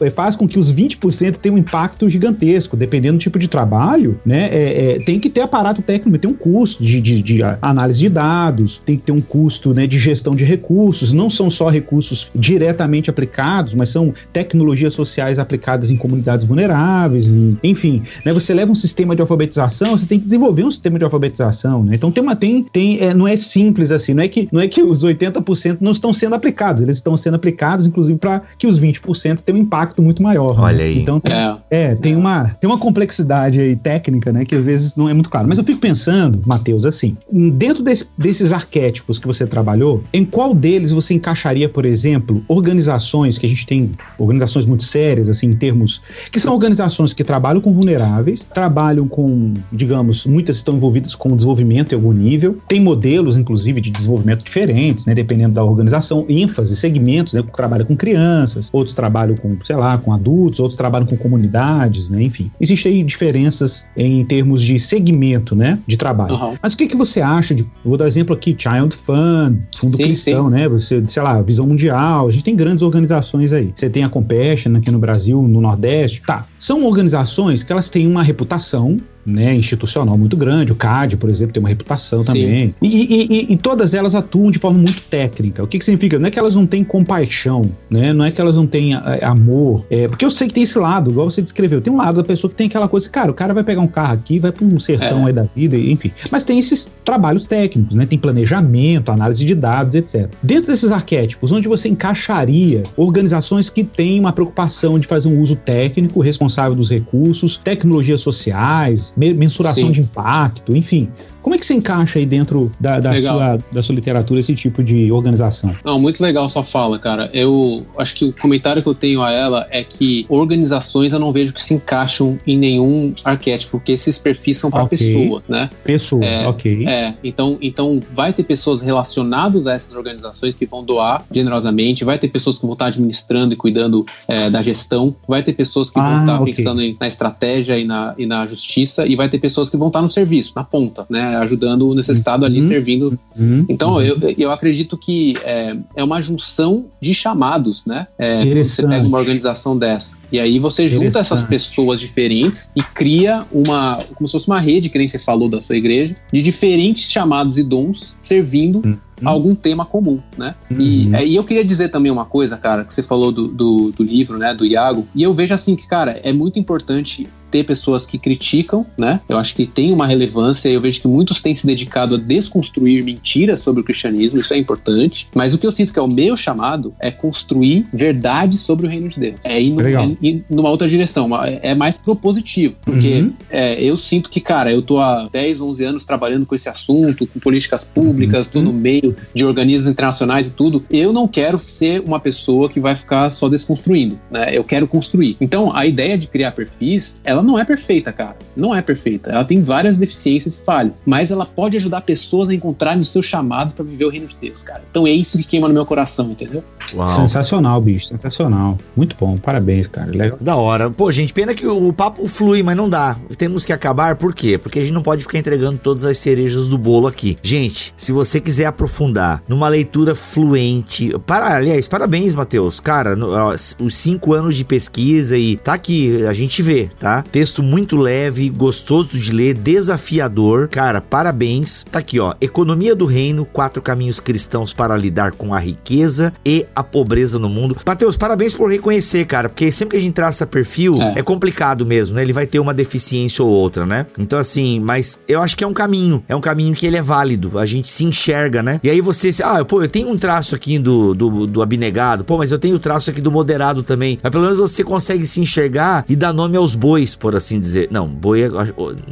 eh, faz com que os 20% tenham um impacto gigantesco, dependendo do tipo de trabalho, né? É, é, tem que ter aparato técnico, tem um custo de, de, de, análise de dados, tem que ter um custo né, de gestão de recursos, não são só recursos diretamente aplicados, mas são tecnologias sociais aplicadas em comunidades vulneráveis, e, enfim, né? Você leva um sistema de alfabetização, você tem que desenvolver um sistema de alfabetização, né? Então tem uma tem tem é, não é simples assim, não é que não é que os 80% não estão sendo aplicados, eles estão sendo aplicados inclusive para que os 20% tenham um impacto muito maior. Né? Olha né? aí. Então tem, é. é, tem uma tem uma complexidade aí técnica, né, que às vezes não é muito claro. Mas eu fico pensando, Matheus, assim, dentro desse, desses arquétipos que você trabalhou, em qual deles você encaixaria, por exemplo, organizações que a gente tem organizações muito sérias assim em termos que são organizações que trabalham com vulneráveis, trabalham com, digamos, muitas estão envolvidas com desenvolvimento em algum nível, tem modelos, inclusive, de desenvolvimento diferentes, né, dependendo da organização, ênfase, segmentos, né, trabalham com crianças, outros trabalham com, sei lá, com adultos, outros trabalham com comunidades, né, enfim. Existem aí diferenças em termos de segmento, né, de trabalho. Uhum. Mas o que, que você acha de, vou dar exemplo aqui, Child Fund, Fundo sim, Cristão, sim. né, você, sei lá, Visão Mundial, a gente tem grandes organizações aí. Você tem a Compassion aqui no Brasil, no Nordeste, tá. São organizações que elas têm uma reputação né, institucional muito grande. O CAD, por exemplo, tem uma reputação Sim. também. E, e, e, todas elas atuam de forma muito técnica. O que, que significa? Não é que elas não têm compaixão, né? Não é que elas não têm é, amor. É, porque eu sei que tem esse lado, igual você descreveu. Tem um lado da pessoa que tem aquela coisa, cara, o cara vai pegar um carro aqui, vai para um sertão é. aí da vida, enfim. Mas tem esses trabalhos técnicos, né? Tem planejamento, análise de dados, etc. Dentro desses arquétipos, onde você encaixaria organizações que têm uma preocupação de fazer um uso técnico, responsável dos recursos, tecnologias sociais, mensuração Sim. de impacto, enfim. Como é que você encaixa aí dentro da, da sua, da sua literatura esse tipo de organização? Não, muito legal sua fala, cara. Eu acho que o comentário que eu tenho a ela é que organizações eu não vejo que se encaixam em nenhum arquétipo, porque esses perfis são para okay. pessoa, né? Pessoas, é, ok. É, então, então vai ter pessoas relacionadas a essas organizações que vão doar generosamente, vai ter pessoas que vão estar administrando e cuidando é, da gestão, vai ter pessoas que ah, vão estar okay. pensando em, na estratégia e na, e na justiça, e vai ter pessoas que vão estar no serviço, na ponta, né? Ajudando o necessitado ali, uhum. servindo. Uhum. Então, uhum. Eu, eu acredito que é, é uma junção de chamados, né? É, você pega uma organização dessa. E aí você junta essas pessoas diferentes e cria uma, como se fosse uma rede, que nem você falou da sua igreja, de diferentes chamados e dons servindo uhum. algum tema comum, né? Uhum. E, é, e, eu queria dizer também uma coisa, cara, que você falou do, do, do livro, né, do Iago, e eu vejo assim que, cara, é muito importante ter pessoas que criticam, né? Eu acho que tem uma relevância. Eu vejo que muitos têm se dedicado a desconstruir mentiras sobre o cristianismo, isso é importante. Mas o que eu sinto que é o meu chamado é construir verdade sobre o reino de Deus. É ir, no, é ir numa outra direção, é mais propositivo. Porque uhum. é, eu sinto que, cara, eu tô há 10, 11 anos trabalhando com esse assunto, com políticas públicas, uhum. tô no meio de organismos internacionais e tudo. Eu não quero ser uma pessoa que vai ficar só desconstruindo, né? Eu quero construir. Então, a ideia de criar perfis, ela não é perfeita, cara. Não é perfeita. Ela tem várias deficiências e falhas, mas ela pode ajudar pessoas a encontrarem os seus chamados para viver o reino de Deus, cara. Então é isso que queima no meu coração, entendeu? Uau. Sensacional, bicho, sensacional. Muito bom, parabéns, cara. Legal. Da hora. Pô, gente, pena que o papo flui, mas não dá. Temos que acabar, por quê? Porque a gente não pode ficar entregando todas as cerejas do bolo aqui. Gente, se você quiser aprofundar numa leitura fluente, para, aliás, parabéns, Matheus. Cara, no, ó, os cinco anos de pesquisa e tá aqui, a gente vê, tá? Texto muito leve, gostoso de ler, desafiador. Cara, parabéns. Tá aqui, ó. Economia do Reino, quatro caminhos cristãos para lidar com a riqueza e a pobreza no mundo. Matheus, parabéns por reconhecer, cara, porque sempre que a gente traça perfil, é. é complicado mesmo, né? Ele vai ter uma deficiência ou outra, né? Então, assim, mas eu acho que é um caminho. É um caminho que ele é válido. A gente se enxerga, né? E aí você, ah, pô, eu tenho um traço aqui do, do, do abnegado, pô, mas eu tenho o traço aqui do moderado também. Mas pelo menos você consegue se enxergar e dar nome aos bois, por assim dizer. Não, boi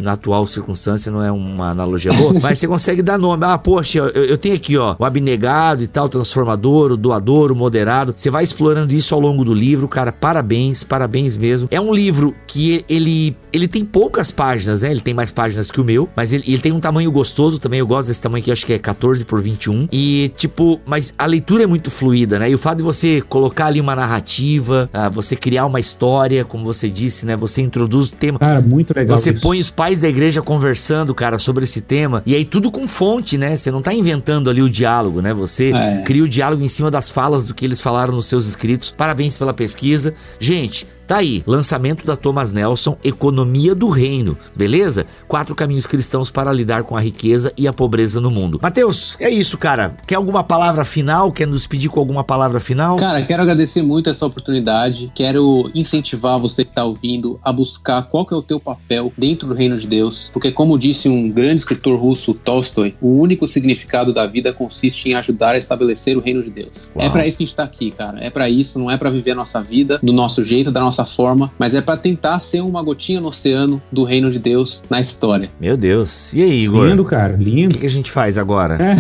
na atual circunstância não é uma analogia boa, (laughs) mas você consegue dar nome. Ah, poxa, eu, eu, tenho aqui, ó, o abnegado e tal, transformador, o doador, o moderado. Você vai explorando isso ao longo do livro, cara. Parabéns, parabéns mesmo. É um livro que ele, ele tem poucas páginas, né? Ele tem mais páginas que o meu, mas ele, ele tem um tamanho gostoso também. Eu gosto desse tamanho aqui, acho que é 14 por 21. E, tipo, mas a leitura é muito fluida, né? E o fato de você colocar ali uma narrativa, uh, você criar uma história, como você disse, né? Você introduz os temas. Cara, muito legal. Você isso. põe os pais da igreja conversando, cara, sobre esse tema. E aí tudo com fonte, né? Você não tá inventando ali o diálogo, né? Você é. cria o diálogo em cima das falas do que eles falaram nos seus escritos. Parabéns pela pesquisa. Gente, Tá aí, lançamento da Thomas Nelson, Economia do Reino, beleza? Quatro caminhos cristãos para lidar com a riqueza e a pobreza no mundo. Mateus, é isso, cara. Quer alguma palavra final? Quer nos pedir com alguma palavra final? Cara, quero agradecer muito essa oportunidade. Quero incentivar você que está ouvindo a buscar qual que é o teu papel dentro do reino de Deus, porque como disse um grande escritor russo, Tolstói, o único significado da vida consiste em ajudar a estabelecer o reino de Deus. É Uau. É para isso que a gente está aqui, cara. É para isso, não é para viver a nossa vida do nosso jeito, da nossa nossa forma, mas é para tentar ser uma gotinha no oceano do reino de Deus na história. Meu Deus. E aí, Igor? Lindo, cara, lindo. O que, que a gente faz agora? É.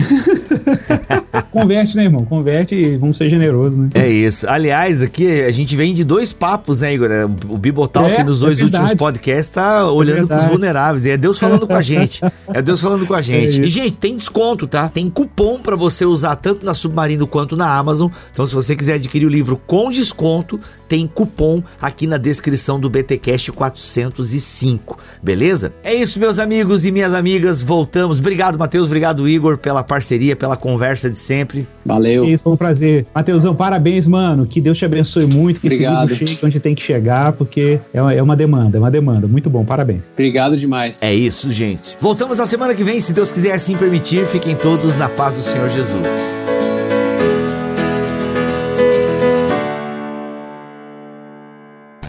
(laughs) Converte, né, irmão? Converte e vamos ser generosos, né? É isso. Aliás, aqui a gente vem de dois papos, né, Igor? O Bibotal É, aqui nos é dois verdade. últimos podcasts tá olhando pros verdade. vulneráveis. E é Deus falando com a gente. É Deus falando com a (laughs) gente. isso. e, gente, tem desconto, tá? Tem cupom pra você usar tanto na Submarino quanto na Amazon. Então, se você quiser adquirir o livro com desconto, tem cupom aqui na descrição do BTcast 405. Beleza? É isso, meus amigos e minhas amigas. Voltamos. Obrigado, Matheus. Obrigado, Igor, pela parceria, pela conversa de sempre. Valeu. Isso, foi um prazer. Mateusão, parabéns, mano. Que Deus te abençoe muito, que Obrigado. esse livro chegue onde tem que chegar, porque é uma, é uma demanda, é uma demanda. Muito bom, parabéns. Obrigado demais. É isso, gente. Voltamos na semana que vem, se Deus quiser assim permitir. Fiquem todos na paz do Senhor Jesus.